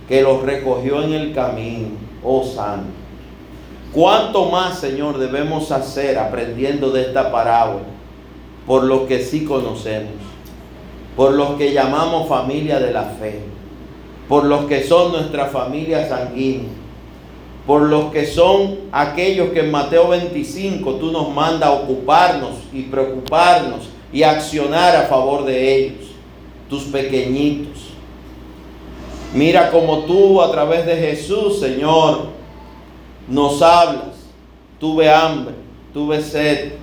que los recogió en el camino, oh santo. ¿Cuánto más, Señor, debemos hacer aprendiendo de esta parábola por los que sí conocemos, por los que llamamos familia de la fe, por los que son nuestra familia sanguínea, por los que son aquellos que en Mateo 25 tú nos mandas a ocuparnos y preocuparnos y accionar a favor de ellos, tus pequeñitos. Mira como tú a través de Jesús, Señor, nos hablas. Tuve hambre, tuve sed,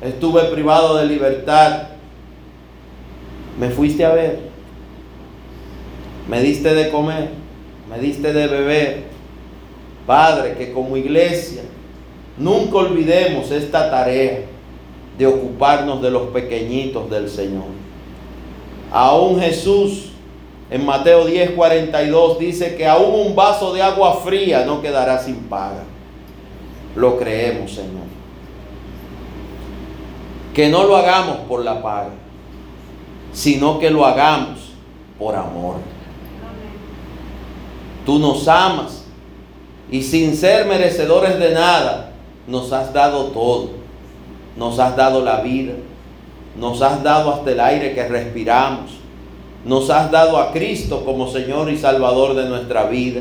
estuve privado de libertad. Me fuiste a ver, me diste de comer, me diste de beber. Padre, que como iglesia nunca olvidemos esta tarea de ocuparnos de los pequeñitos del Señor. Aún Jesús en Mateo 10, 42 dice que aún un vaso de agua fría no quedará sin paga. Lo creemos, Señor. Que no lo hagamos por la paga, sino que lo hagamos por amor. Tú nos amas y sin ser merecedores de nada, nos has dado todo nos has dado la vida, nos has dado hasta el aire que respiramos, nos has dado a Cristo como Señor y Salvador de nuestra vida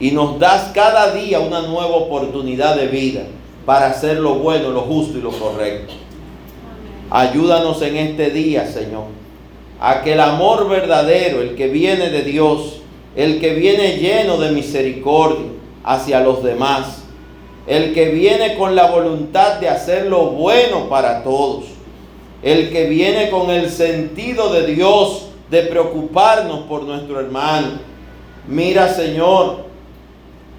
y nos das cada día una nueva oportunidad de vida para hacer lo bueno, lo justo y lo correcto. Ayúdanos en este día, Señor, a que el amor verdadero, el que viene de Dios, el que viene lleno de misericordia hacia los demás, el que viene con la voluntad de hacer lo bueno para todos, el que viene con el sentido de Dios de preocuparnos por nuestro hermano. Mira, Señor,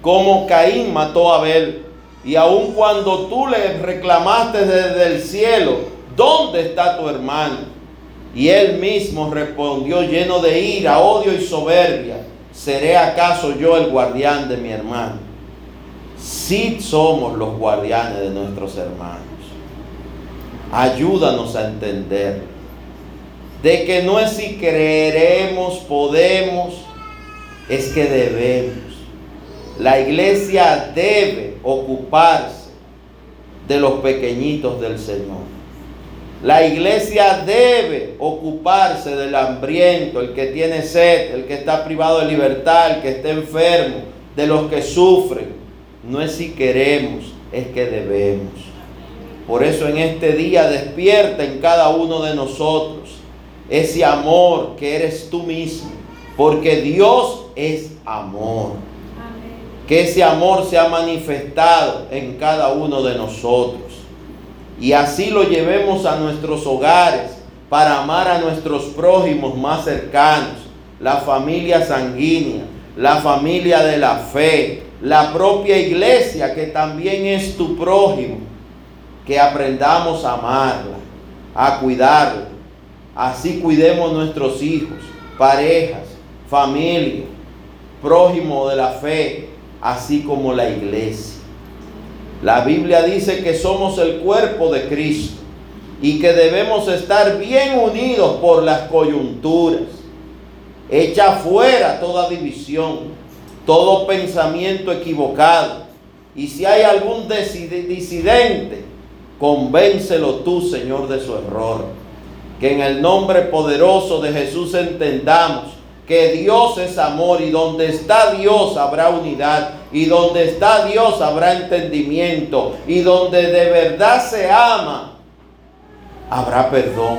cómo Caín mató a Abel. Y aun cuando tú le reclamaste desde el cielo, ¿dónde está tu hermano? Y él mismo respondió lleno de ira, odio y soberbia, ¿seré acaso yo el guardián de mi hermano? Sí somos los guardianes de nuestros hermanos. Ayúdanos a entender de que no es si creeremos, podemos, es que debemos. La iglesia debe ocuparse de los pequeñitos del Señor. La iglesia debe ocuparse del hambriento, el que tiene sed, el que está privado de libertad, el que está enfermo, de los que sufren. No es si queremos, es que debemos. Por eso en este día despierta en cada uno de nosotros ese amor que eres tú mismo, porque Dios es amor. Que ese amor se ha manifestado en cada uno de nosotros. Y así lo llevemos a nuestros hogares para amar a nuestros prójimos más cercanos, la familia sanguínea, la familia de la fe, la propia iglesia que también es tu prójimo, que aprendamos a amarla, a cuidarla. Así cuidemos nuestros hijos, parejas, familia, prójimo de la fe, así como la iglesia. La Biblia dice que somos el cuerpo de Cristo y que debemos estar bien unidos por las coyunturas. Echa fuera toda división, todo pensamiento equivocado. Y si hay algún disidente, convéncelo tú, Señor, de su error. Que en el nombre poderoso de Jesús entendamos que Dios es amor y donde está Dios habrá unidad y donde está Dios habrá entendimiento y donde de verdad se ama habrá perdón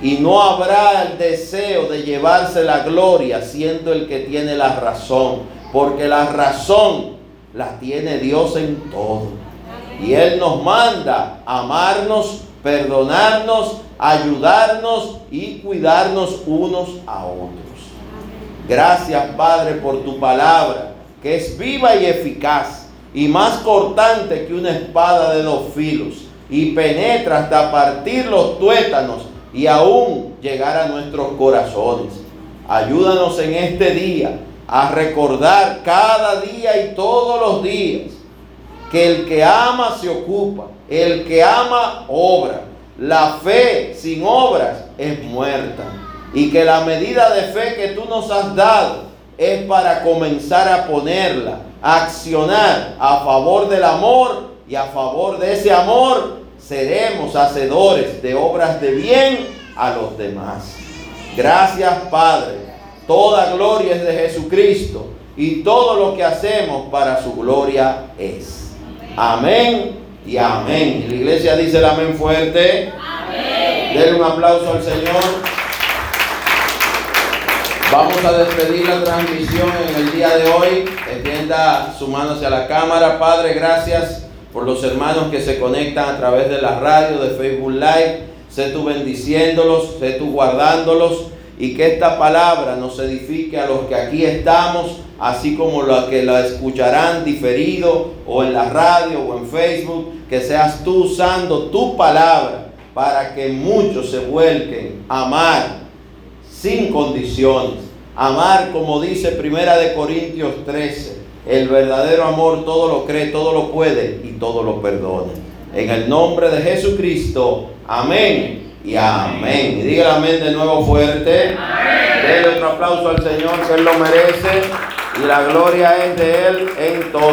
y no habrá el deseo de llevarse la gloria siendo el que tiene la razón porque la razón la tiene Dios en todo y Él nos manda amarnos, perdonarnos, ayudarnos y cuidarnos unos a otros. Gracias, Padre, por tu palabra, que es viva y eficaz, y más cortante que una espada de dos filos, y penetra hasta partir los tuétanos y aún llegar a nuestros corazones. Ayúdanos en este día a recordar cada día y todos los días que el que ama se ocupa, el que ama obra. La fe sin obras es muerta y que la medida de fe que tú nos has dado es para comenzar a ponerla, a accionar a favor del amor y a favor de ese amor seremos hacedores de obras de bien a los demás. Gracias Padre. Toda gloria es de Jesucristo y todo lo que hacemos para su gloria es. Amén y amén. La iglesia dice el amén fuerte. Amén. Denle un aplauso al Señor. Vamos a despedir la transmisión en el día de hoy. Extienda su mano hacia la cámara. Padre, gracias por los hermanos que se conectan a través de la radio, de Facebook Live. Sé tú bendiciéndolos, sé tú guardándolos y que esta palabra nos edifique a los que aquí estamos, así como los que la escucharán diferido o en la radio o en Facebook, que seas tú usando tu palabra para que muchos se vuelquen a amar sin condiciones. Amar, como dice Primera de Corintios 13, el verdadero amor todo lo cree, todo lo puede y todo lo perdona. En el nombre de Jesucristo, amén y amén. Y diga amén de nuevo fuerte. Denle otro aplauso al Señor que Él lo merece y la gloria es de Él en todo.